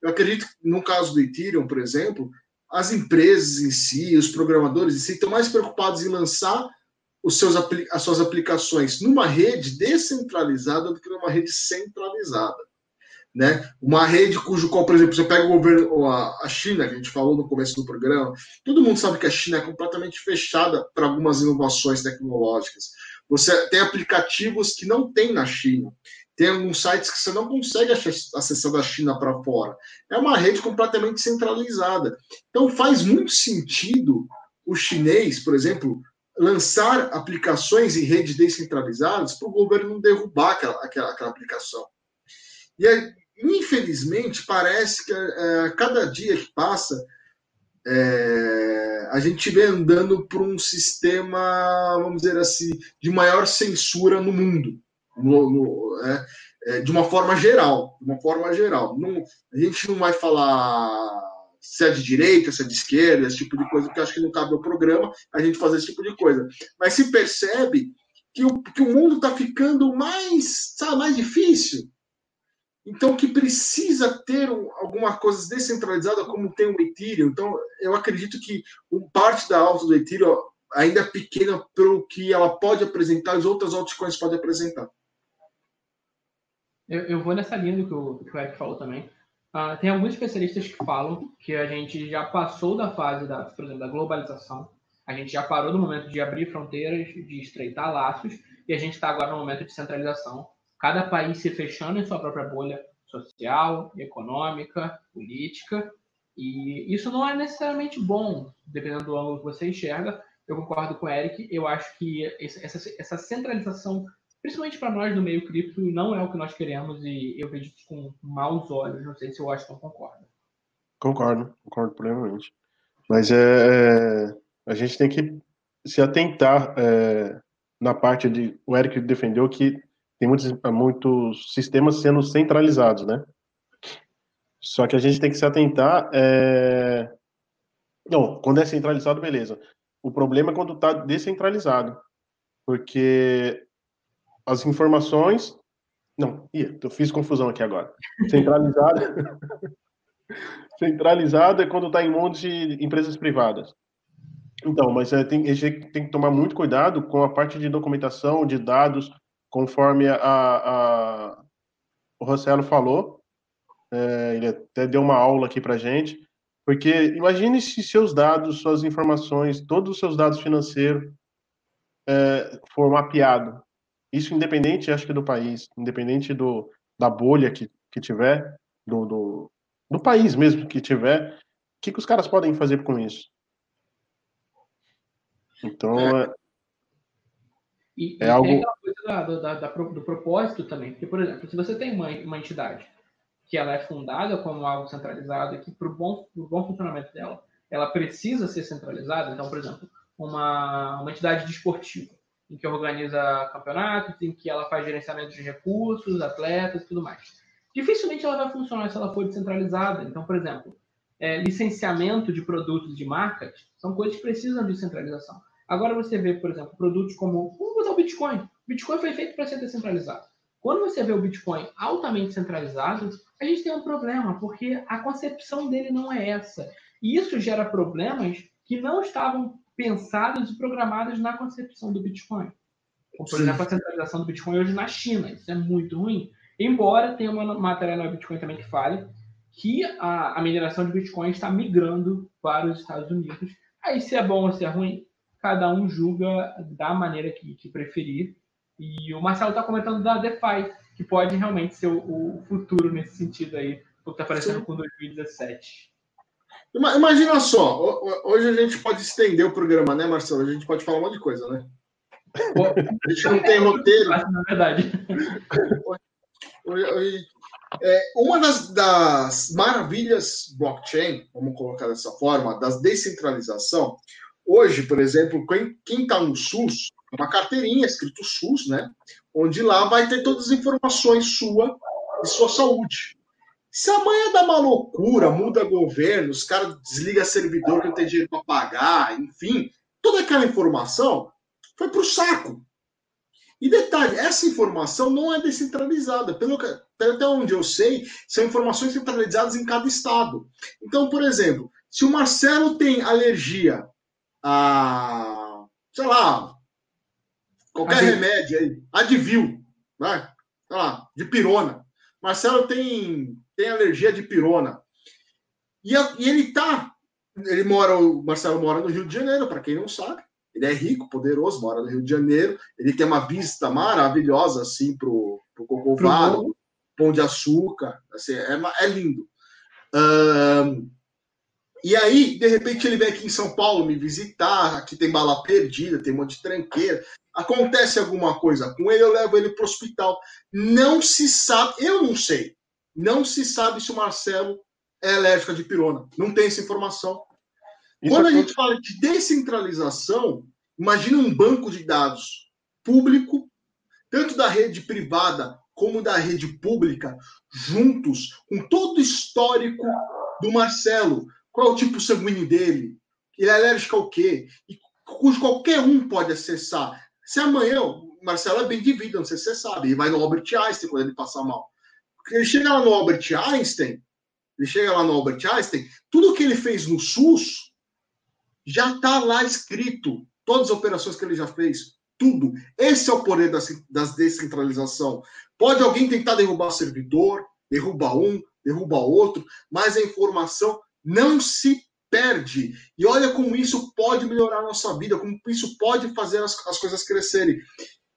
eu acredito que no caso do Ethereum, por exemplo, as empresas em si, os programadores em si, estão mais preocupados em lançar os seus, as suas aplicações numa rede descentralizada do que numa rede centralizada. Né? Uma rede cujo qual, por exemplo, você pega o governo, a China, que a gente falou no começo do programa, todo mundo sabe que a China é completamente fechada para algumas inovações tecnológicas. Você tem aplicativos que não tem na China. Tem alguns sites que você não consegue acessar da China para fora. É uma rede completamente centralizada. Então faz muito sentido o chinês, por exemplo, lançar aplicações em redes descentralizadas para o governo não derrubar aquela, aquela, aquela aplicação. E aí, infelizmente, parece que é, cada dia que passa, é, a gente vem andando por um sistema, vamos dizer assim, de maior censura no mundo no, no, é, é, de uma forma geral, uma forma geral. Não, a gente não vai falar se é de direita, se é de esquerda, esse tipo de coisa, porque acho que não cabe ao programa a gente fazer esse tipo de coisa. Mas se percebe que o, que o mundo está ficando mais, sabe, mais difícil. Então, que precisa ter um, alguma coisa descentralizada, como tem o Ethereum. Então, eu acredito que parte da alta do Ethereum ainda é pequena pelo que ela pode apresentar, as outras altcoins podem apresentar. Eu, eu vou nessa linha do que o, que o Eric falou também. Uh, tem alguns especialistas que falam que a gente já passou da fase da, por exemplo, da globalização. A gente já parou no momento de abrir fronteiras, de estreitar laços, e a gente está agora no momento de centralização. Cada país se fechando em sua própria bolha social, econômica, política, e isso não é necessariamente bom, dependendo do ângulo que você enxerga. Eu concordo com o Eric, eu acho que essa, essa centralização principalmente para nós do meio cripto, não é o que nós queremos e eu vejo isso com maus olhos. Não sei se o Washington concorda. Concordo, concordo plenamente. Mas é, é, a gente tem que se atentar é, na parte de. O Eric defendeu que tem muitos, muitos sistemas sendo centralizados, né? Só que a gente tem que se atentar. É... Não, quando é centralizado, beleza. O problema é quando está descentralizado, porque as informações. Não, ia, eu fiz confusão aqui agora. Centralizado. Centralizado é quando está em mãos de empresas privadas. Então, mas é, tem, a gente tem que tomar muito cuidado com a parte de documentação, de dados, conforme a, a o Rossello falou. É, ele até deu uma aula aqui para gente. Porque imagine se seus dados, suas informações, todos os seus dados financeiros é, for mapeado. Isso independente, acho que do país, independente do, da bolha que, que tiver, do, do, do país mesmo que tiver, o que, que os caras podem fazer com isso? Então, é, é e, é e algo... tem aquela coisa da, da, da, do propósito também. Porque, por exemplo, se você tem uma, uma entidade que ela é fundada como algo centralizado e que, para o bom, bom funcionamento dela, ela precisa ser centralizada. Então, por exemplo, uma, uma entidade desportiva, em que organiza campeonatos, em que ela faz gerenciamento de recursos, atletas e tudo mais. Dificilmente ela vai funcionar se ela for descentralizada. Então, por exemplo, é, licenciamento de produtos de marcas são coisas que precisam de centralização. Agora você vê, por exemplo, produtos como. Vamos o Bitcoin. O Bitcoin foi feito para ser descentralizado. Quando você vê o Bitcoin altamente centralizado, a gente tem um problema, porque a concepção dele não é essa. E isso gera problemas que não estavam pensados e programados na concepção do Bitcoin. Como, por Sim. exemplo, a centralização do Bitcoin hoje na China. Isso é muito ruim. Embora tenha uma matéria no Bitcoin também que fale que a, a mineração de Bitcoin está migrando para os Estados Unidos. Aí, se é bom ou se é ruim, cada um julga da maneira que, que preferir. E o Marcelo está comentando da DeFi, que pode realmente ser o, o futuro nesse sentido aí, o que está aparecendo Sim. com 2017. Imagina só, hoje a gente pode estender o programa, né, Marcelo? A gente pode falar um monte de coisa, né? A gente não tem roteiro. Na verdade. É, uma das, das, maravilhas blockchain, vamos colocar dessa forma, das descentralização, hoje, por exemplo, quem está no SUS, uma carteirinha escrito SUS, né? Onde lá vai ter todas as informações sua e sua saúde. Se amanhã dá uma loucura, muda governo, os caras desligam servidor que não tem dinheiro para pagar, enfim, toda aquela informação foi para o saco. E detalhe, essa informação não é descentralizada. Pelo que, até onde eu sei, são informações centralizadas em cada estado. Então, por exemplo, se o Marcelo tem alergia a, sei lá, qualquer Advil. remédio aí, Advil, né? sei lá, de pirona. Marcelo tem, tem alergia de pirona. E, e ele tá, ele mora, o Marcelo mora no Rio de Janeiro, para quem não sabe. Ele é rico, poderoso, mora no Rio de Janeiro. Ele tem uma vista maravilhosa, assim, pro, pro Cocovado, Pão de Açúcar. Assim, é, é lindo. Um, e aí, de repente, ele vem aqui em São Paulo me visitar. Aqui tem bala perdida, tem um monte de tranqueira. Acontece alguma coisa com ele, eu levo ele para o hospital. Não se sabe, eu não sei, não se sabe se o Marcelo é alérgico a dipirona. Não tem essa informação. Isso Quando a gente fala de descentralização, imagine um banco de dados público, tanto da rede privada como da rede pública, juntos, com todo o histórico do Marcelo. Qual é o tipo sanguíneo dele? Ele é alérgico ao quê? E cujo qualquer um pode acessar. Se amanhã, o Marcelo é bem de vida, não sei se você sabe, ele vai no Albert Einstein quando ele passar mal. Ele chega lá no Albert Einstein, ele chega lá no Albert Einstein, tudo que ele fez no SUS já está lá escrito. Todas as operações que ele já fez, tudo. Esse é o poder da, da descentralização. Pode alguém tentar derrubar servidor, derruba um, derruba outro, mas a informação não se perde. E olha como isso pode melhorar a nossa vida, como isso pode fazer as, as coisas crescerem.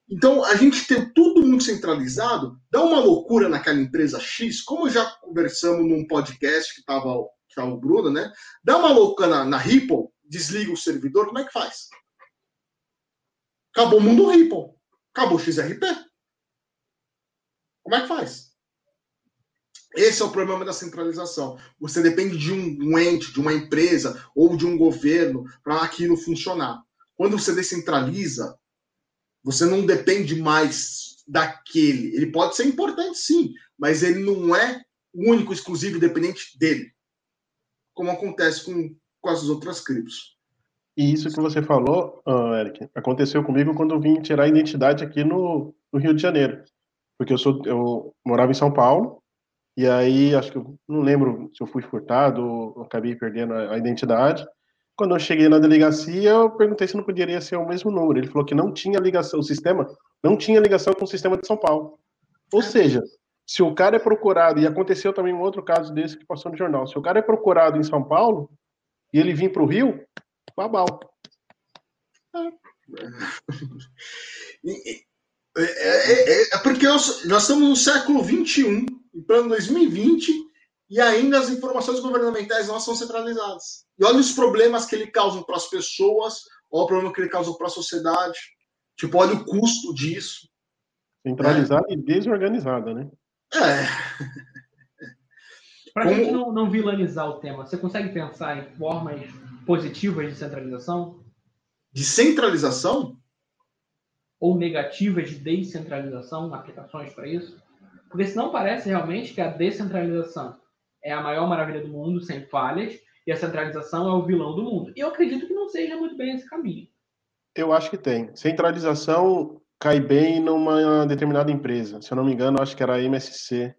Então, a gente tem tudo muito centralizado, dá uma loucura naquela empresa X, como já conversamos num podcast que estava o Bruno, né? Dá uma louca na, na Ripple, desliga o servidor, como é que faz? Acabou o mundo Ripple. Acabou o XRP. Como é que faz? Esse é o problema da centralização. Você depende de um, ente, de uma empresa ou de um governo para aquilo funcionar. Quando você descentraliza, você não depende mais daquele. Ele pode ser importante, sim, mas ele não é único, exclusivo, dependente dele. Como acontece com, com as outras criptos. E isso que você falou, uh, Eric, aconteceu comigo quando eu vim tirar a identidade aqui no, no Rio de Janeiro. Porque eu, sou, eu morava em São Paulo, e aí acho que eu não lembro se eu fui furtado ou acabei perdendo a, a identidade. Quando eu cheguei na delegacia, eu perguntei se não poderia ser o mesmo número. Ele falou que não tinha ligação, o sistema não tinha ligação com o sistema de São Paulo. Ou seja, se o cara é procurado, e aconteceu também um outro caso desse que passou no jornal, se o cara é procurado em São Paulo e ele vir para o Rio, babau. É, é, é, é, porque nós, nós, estamos no século XXI, em plano 2020, e ainda as informações governamentais não são centralizadas. E olha os problemas que ele causa para as pessoas, olha o problema que ele causa para a sociedade. Tipo, olha o custo disso. Centralizada é. e desorganizada, né? É. Para Como... gente não, não vilanizar o tema, você consegue pensar em formas positivas de centralização? De centralização? Ou negativas de descentralização, aplicações para isso? Porque senão parece realmente que a descentralização é a maior maravilha do mundo, sem falhas, e a centralização é o vilão do mundo. E eu acredito que não seja muito bem esse caminho. Eu acho que tem. Centralização cai bem numa determinada empresa. Se eu não me engano, acho que era a MSC.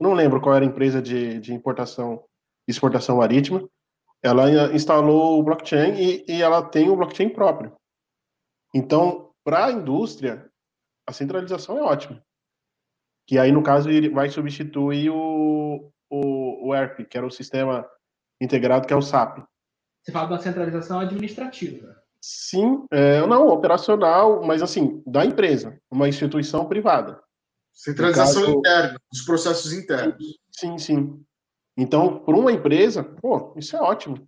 Não lembro qual era a empresa de, de importação e exportação marítima. Ela instalou o blockchain e, e ela tem o blockchain próprio. Então, para a indústria, a centralização é ótima. Que aí, no caso, ele vai substituir o, o, o ERP, que era o sistema integrado, que é o SAP. Você fala da centralização administrativa. Sim, é, não, operacional, mas assim, da empresa, uma instituição privada. Centralização caso, interna, dos processos internos. Sim, sim. Então, por uma empresa, pô, isso é ótimo.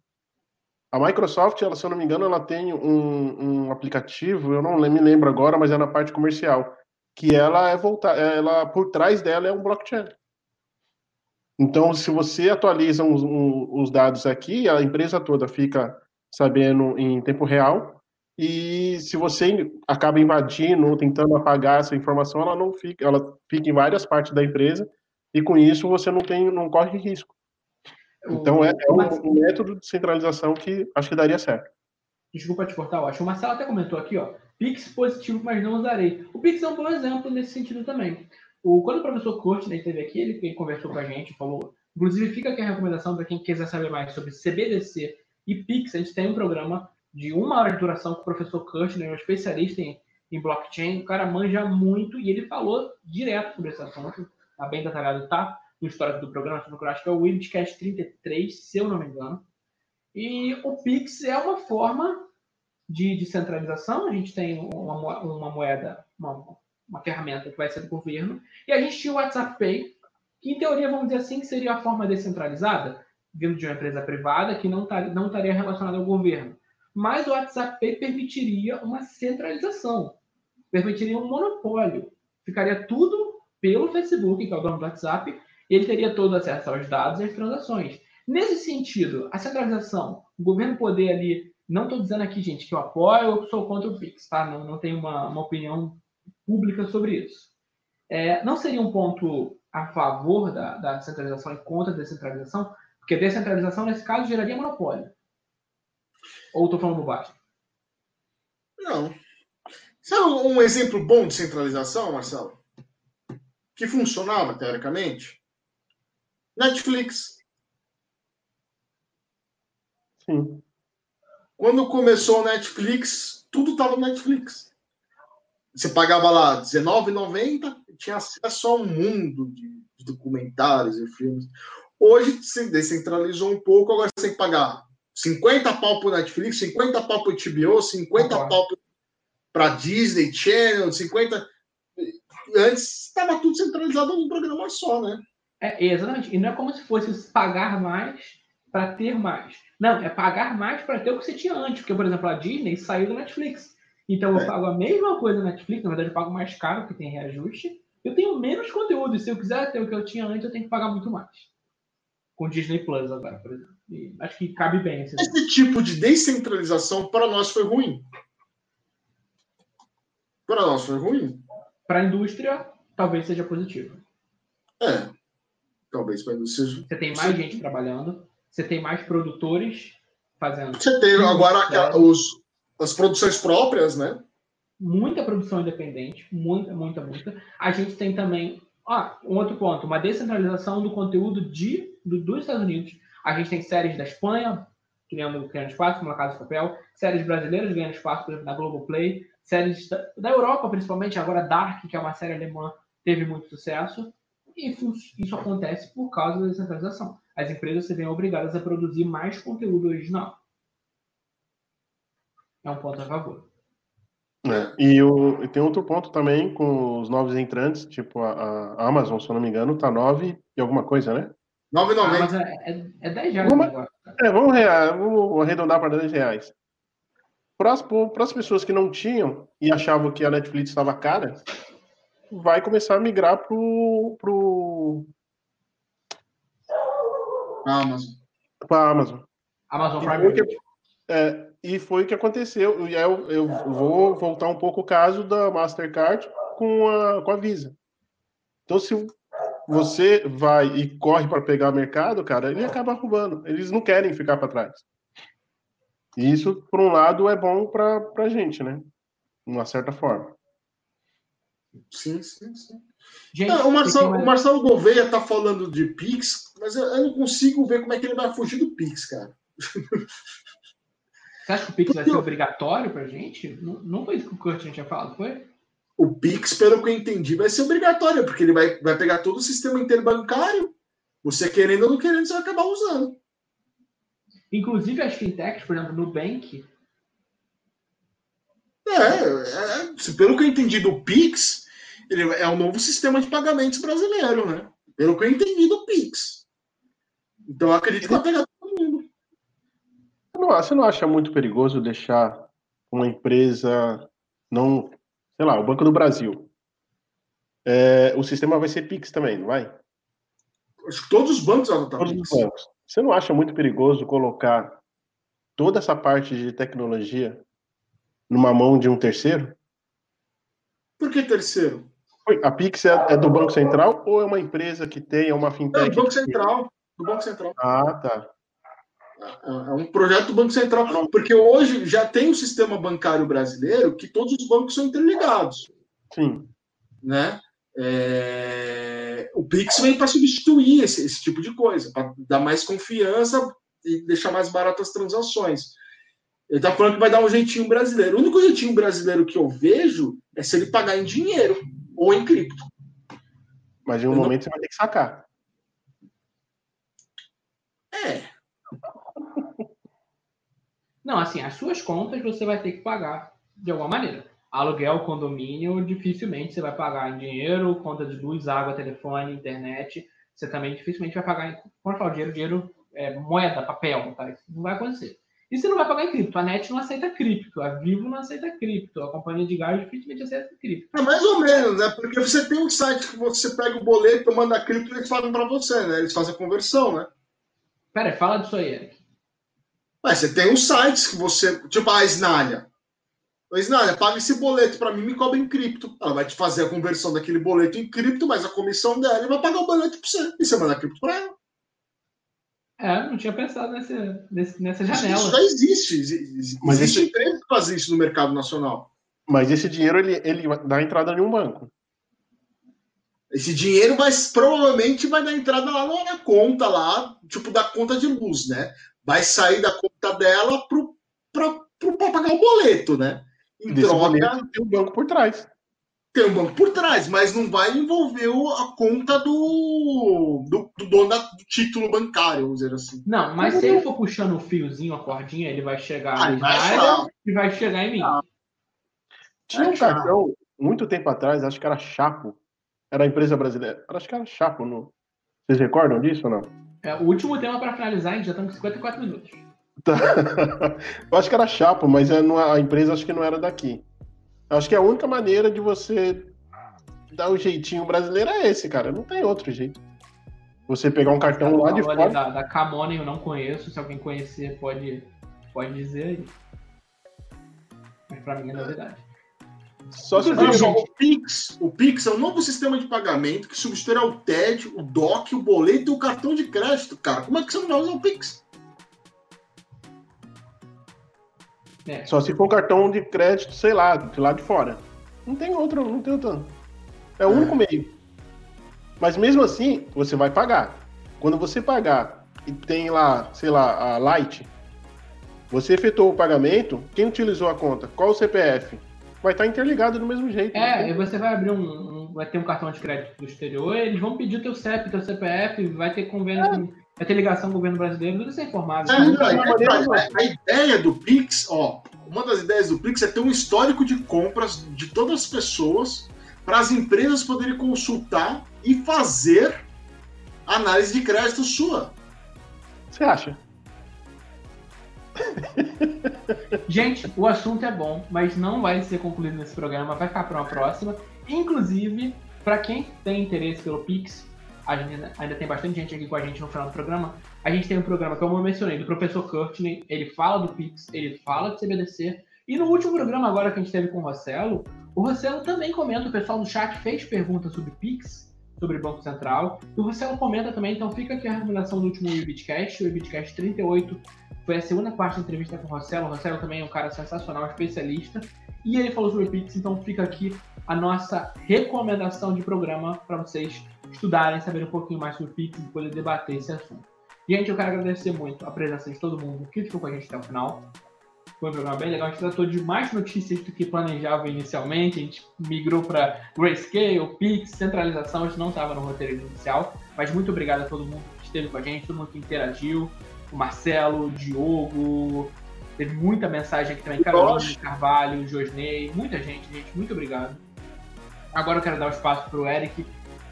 A Microsoft, ela, se eu não me engano, ela tem um, um aplicativo, eu não me lembro agora, mas é na parte comercial, que ela é voltar, ela por trás dela é um blockchain. Então, se você atualiza os, os dados aqui, a empresa toda fica sabendo em tempo real. E se você acaba invadindo ou tentando apagar essa informação, ela não fica, ela fica em várias partes da empresa e com isso você não tem, não corre risco. Então é, é um, um, método de centralização que acho que daria certo. Desculpa te cortar, eu acho. O Marcelo até comentou aqui, ó. Pix positivo, mas não usarei. O Pix é um bom exemplo nesse sentido também. O, quando o professor Courtney esteve aqui, ele, ele conversou com a gente, falou. Inclusive, fica aqui a recomendação para quem quiser saber mais sobre CBDC e Pix, a gente tem um programa de uma hora de duração com o professor Kirchner, um especialista em, em blockchain. O cara manja muito e ele falou direto sobre esse assunto. Tá bem detalhado, tá? No histórico do programa, acho que é o Wildcast 33, se eu não me engano. E o Pix é uma forma de descentralização. A gente tem uma, uma moeda, uma, uma ferramenta que vai ser do governo. E a gente tinha o WhatsApp Pay, que em teoria, vamos dizer assim, que seria a forma descentralizada vindo de uma empresa privada que não, tar, não estaria relacionada ao governo. Mas o WhatsApp Pay permitiria uma centralização, permitiria um monopólio. Ficaria tudo pelo Facebook, que é o dono do WhatsApp, e ele teria todo acesso aos dados e às transações. Nesse sentido, a centralização, o governo poder ali, não estou dizendo aqui, gente, que eu apoio ou que sou contra o Pix, tá? Não, não tenho uma, uma opinião pública sobre isso. É, não seria um ponto a favor da, da centralização e contra a descentralização, porque descentralização, nesse caso, geraria monopólio. Ou estou falando bobagem? Não. Sabe um exemplo bom de centralização, Marcelo? Que funcionava, teoricamente? Netflix. Sim. Quando começou o Netflix, tudo estava no Netflix. Você pagava lá R$19,90 e tinha acesso a um mundo de documentários e filmes. Hoje se descentralizou um pouco, agora você tem que pagar 50 pau pro Netflix, 50 pau pro HBO, 50 ah, pau para Disney Channel, 50. Antes estava tudo centralizado num programa só, né? É, exatamente. E não é como se fosse pagar mais para ter mais. Não, é pagar mais para ter o que você tinha antes. Porque, por exemplo, a Disney saiu do Netflix. Então eu é. pago a mesma coisa no Netflix, na verdade eu pago mais caro, porque tem reajuste. Eu tenho menos conteúdo. E se eu quiser ter o que eu tinha antes, eu tenho que pagar muito mais com Disney Plus agora, por exemplo. E acho que cabe bem. Esse, esse tipo de descentralização para nós foi ruim. Para nós foi ruim. Para a indústria, talvez seja positivo. É. Talvez para a indústria. Você tem mais gente trabalhando, você tem mais produtores fazendo. Você tem agora os, as produções próprias, né? muita produção independente, muita, muita, muita. A gente tem também, ah, um outro ponto, uma descentralização do conteúdo de, do- dos Estados Unidos. A gente tem séries da Espanha criando, criando espaço, como a Casa de Papel, séries brasileiras ganhando espaço, por exemplo, na Globoplay, séries da, Europa, principalmente, agora Dark, que é uma série alemã, teve muito sucesso. E isso acontece por causa da descentralização. As empresas se veem obrigadas a produzir mais conteúdo original. É um ponto a favor. É, E, o, e tem outro ponto também com os novos entrantes, tipo a, a Amazon, se eu não me engano, tá 9 e alguma coisa, né? 9,90. Ah, é, é, é 10 reais Uma- agora. É, vamos, rea- vamos arredondar para 10 reais. Para as pessoas que não tinham e achavam que a Netflix estava cara, vai começar a migrar pro, pro, Mas pra Amazon. Amazon E Prime foi, o que, Video. é, e foi o que aconteceu. E aí eu, eu vou voltar um pouco o caso da Mastercard com a, com a Visa. Então, se você vai e corre para pegar mercado, cara, ele acaba roubando. Eles não querem ficar para trás. E isso, por um lado, é bom para a gente, né? De uma certa forma. sim, sim, sim. Gente, Não, o, Marcelo, tem o mais- Marcelo Gouveia tá falando de Pix, mas eu, eu não consigo ver como é que ele vai fugir do Pix, cara. Você acha que o Pix vai ser obrigatório pra gente? Não, não foi isso que o Kurt tinha falado, foi? O Pix, pelo que eu entendi, vai ser obrigatório, porque ele vai, vai pegar todo o sistema interbancário. Você querendo ou não querendo, você vai acabar usando. Inclusive as fintechs, por exemplo, Nubank, É, é, se- pelo que eu entendi do Pix, ele é um novo sistema de pagamentos brasileiro, né? Pelo que eu entendi do Pix. Então eu acredito que vai pegar todo mundo. Você não, acha muito perigoso deixar uma empresa não, sei lá, o Banco do Brasil? É, o sistema vai ser Pix também, não vai? Acho que todos os bancos vão adotar Todos os Pix. bancos. Você não acha muito perigoso colocar toda essa parte de tecnologia numa mão de um terceiro? Por que terceiro? A Pix é, é do Banco Central ou é uma empresa que tem é uma É, fintech? do Banco Central. Do Banco Central. Ah, tá. É é um projeto do Banco Central. Porque hoje já tem um sistema bancário brasileiro que todos os bancos são interligados. Sim. né? É, O Pix vem para substituir esse, esse tipo de coisa, para dar mais confiança e deixar mais baratas as transações. Ele está falando que vai dar um jeitinho brasileiro. O único jeitinho brasileiro que eu vejo é se ele pagar em dinheiro ou em cripto. Mas em um Eu não- momento você vai ter que sacar. É, Não, assim, as suas contas você vai ter que pagar de alguma maneira. Aluguel, condomínio, dificilmente você vai pagar em dinheiro, conta de luz, água, telefone, internet. Você também dificilmente vai pagar em. Quando eu falo dinheiro, dinheiro é moeda, papel, tá? Isso não vai acontecer. E você não vai pagar em cripto. A NET não aceita cripto, a Vivo não aceita cripto, a companhia de gás dificilmente aceita cripto. é mais ou menos, né? Porque você tem um site que você pega o boleto, manda cripto e eles fazem para você, né? Eles fazem a conversão, né? Pera fala disso aí, Eric. Mas você tem uns sites que você. Tipo a Snalha. A Snalha, paga esse boleto para mim me cobra em cripto. Ela vai te fazer a conversão daquele boleto em cripto, mas a comissão dela vai pagar o boleto para você. E você manda cripto para ela. É, não tinha pensado nessa, nesse- nessa janela. isso já existe. Existe, Mas existe esse- empresa que faz isso no mercado nacional. Mas esse dinheiro ele, ele dá entrada em um banco. Esse dinheiro vai, provavelmente vai dar entrada lá na, na conta, lá, tipo da conta de luz, né? Vai sair da conta dela para pagar o boleto, né? Em Desse troca, boleto tem um banco por trás. Tem um banco por trás, mas não vai envolver o- a conta do, do, do dono da- do título bancário, vamos dizer assim. Não, mas se ele for puxando o fiozinho, a cordinha, ele vai chegar Ah, vai achar. e vai chegar em mim. Tinha um Ah, cartão, muito tempo atrás, acho que era Chapo. Era a empresa brasileira. Acho que era Chapo. No... Vocês recordam disso ou não? É, o último tema para finalizar, a gente já estamos com 54 minutos. Tá. Eu acho que era Chapo, mas é, não- a empresa acho que não era daqui. Acho que a única maneira de você dar o jeitinho brasileiro é esse, cara. Não tem outro jeito. Você pegar um cartão lá de fora. Da, da Camona eu não conheço, se alguém conhecer pode, pode dizer aí. Mas pra mim é novidade. Só se o Pix, o Pix é um novo sistema de pagamento que substituirá o TED, o DOC, o boleto e o cartão de crédito, cara. Como é que você não vai usar o Pix? É. Só se for um cartão de crédito, sei lá, de lá de fora. Não tem outro, não tem outro. É o único meio. Mas mesmo assim, você vai pagar. Quando você pagar e tem lá, sei lá, a Light, você efetuou o pagamento, quem utilizou a conta? Qual o CPF? Vai estar interligado do mesmo jeito. É, né? e você vai abrir um, um, Vai ter um cartão de crédito do exterior, eles vão pedir teu CEP, teu CPF, vai ter convênio. É. Vai ter ligação com o governo brasileiro, tudo isso é informado. É, a, a, ideia do Pix, ó, uma das ideias do Pix é ter um histórico de compras de todas as pessoas para as empresas poderem consultar e fazer análise de crédito sua. Você acha? Gente, o assunto é bom, mas não vai ser concluído nesse programa, vai ficar para uma próxima. Inclusive, para quem tem interesse pelo Pix, ainda, ainda tem bastante gente aqui com a gente no final do programa. A gente tem um programa, como eu mencionei, do professor Courtney, ele fala do Pix, ele fala do CBDC. E no último programa agora que a gente teve com o Rossello, o Rossello também comenta, o pessoal no chat fez perguntas sobre Pix, sobre Banco Central. E o Rossello comenta também, então fica aqui a recomendação do último Webcast, o Webcast 38 foi a segunda parte da entrevista com o Rossello. O Rossello também é um cara sensacional, especialista. E ele falou sobre Pix, então fica aqui a nossa recomendação de programa para vocês estudarem, saberem um pouquinho mais sobre o Pix e poder debater esse assunto. Gente, eu quero agradecer muito a presença de todo mundo que ficou com a gente até o final. Foi um programa bem legal. A gente tratou de mais notícias do que planejava inicialmente. A gente migrou para Grayscale, Pix, centralização. A gente não estava no roteiro inicial. Mas muito obrigado a todo mundo que esteve com a gente, todo mundo que interagiu o Marcelo, o Diogo, teve muita mensagem aqui também, Carolina Carvalho, Josney, muita gente, gente, muito obrigado. Agora eu quero dar o espaço para o Eric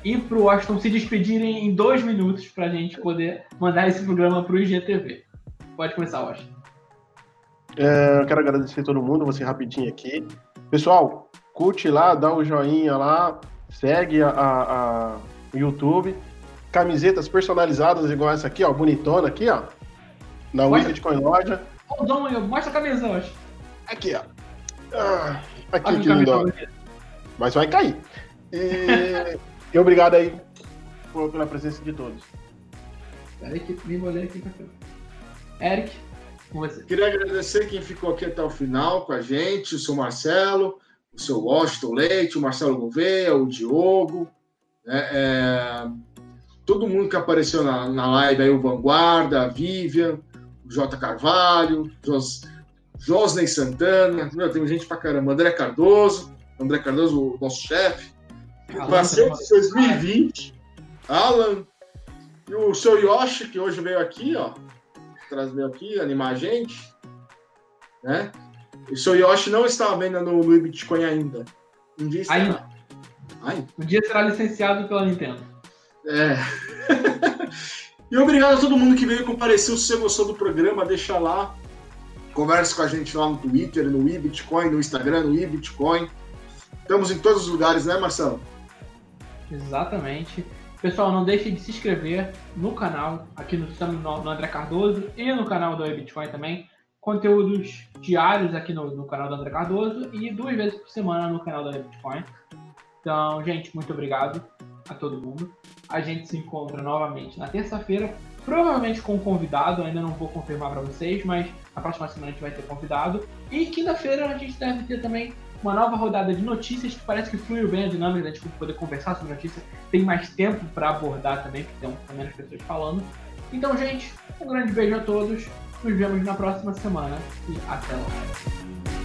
e para o Washington se despedirem em dois minutos para a gente poder mandar esse programa para o IGTV. Pode começar, Washington. É, eu quero agradecer a todo mundo, você rapidinho aqui. Pessoal, curte lá, dá o um joinha lá, segue a, a, a YouTube. Camisetas personalizadas igual essa aqui, ó, bonitona aqui, ó na mostra, Bitcoin Loja. Mostra a camisa hoje. Aqui, ó. Ah, aqui, que lindo. Mas vai cair. E, e obrigado aí por, pela presença de todos. Eric, me molhei aqui pra Eric, com você. Queria agradecer quem ficou aqui até o final com a gente, o seu Marcelo, o seu Washington Leite, o Marcelo Gouveia, o Diogo, né, é, todo mundo que apareceu na, na live aí, o Vanguarda, a Vivian, J. Carvalho, Jos, Josney Santana, meu, tem gente pra caramba, André Cardoso, André Cardoso, o nosso chefe, Paciente 2020, Alan, e o seu Yoshi, que hoje veio aqui, ó, trazer aqui, animar a gente, né? O seu Yoshi não estava vendo no, no Bitcoin ainda. Um dia estará. Ainda. Ainda. Um dia será licenciado pela Nintendo. É. E obrigado a todo mundo que veio comparecer. Se você gostou do programa, deixa lá. Converse com a gente lá no Twitter, no iBitcoin, no Instagram, no iBitcoin. Estamos em todos os lugares, né, Marcelo? Exatamente. Pessoal, não deixe de se inscrever no canal, aqui no, no André Cardoso e no canal do iBitcoin também. Conteúdos diários aqui no, no canal do André Cardoso e duas vezes por semana no canal do iBitcoin. Então, gente, muito obrigado a todo mundo. A gente se encontra novamente na terça-feira, provavelmente com um convidado, ainda não vou confirmar para vocês, mas na próxima semana a gente vai ter convidado. E quinta-feira a gente deve ter também uma nova rodada de notícias que parece que fluiu bem a dinâmica da gente poder conversar sobre notícias. Tem mais tempo para abordar também, porque tem menos pessoas falando. Então, gente, um grande beijo a todos. Nos vemos na próxima semana e até lá.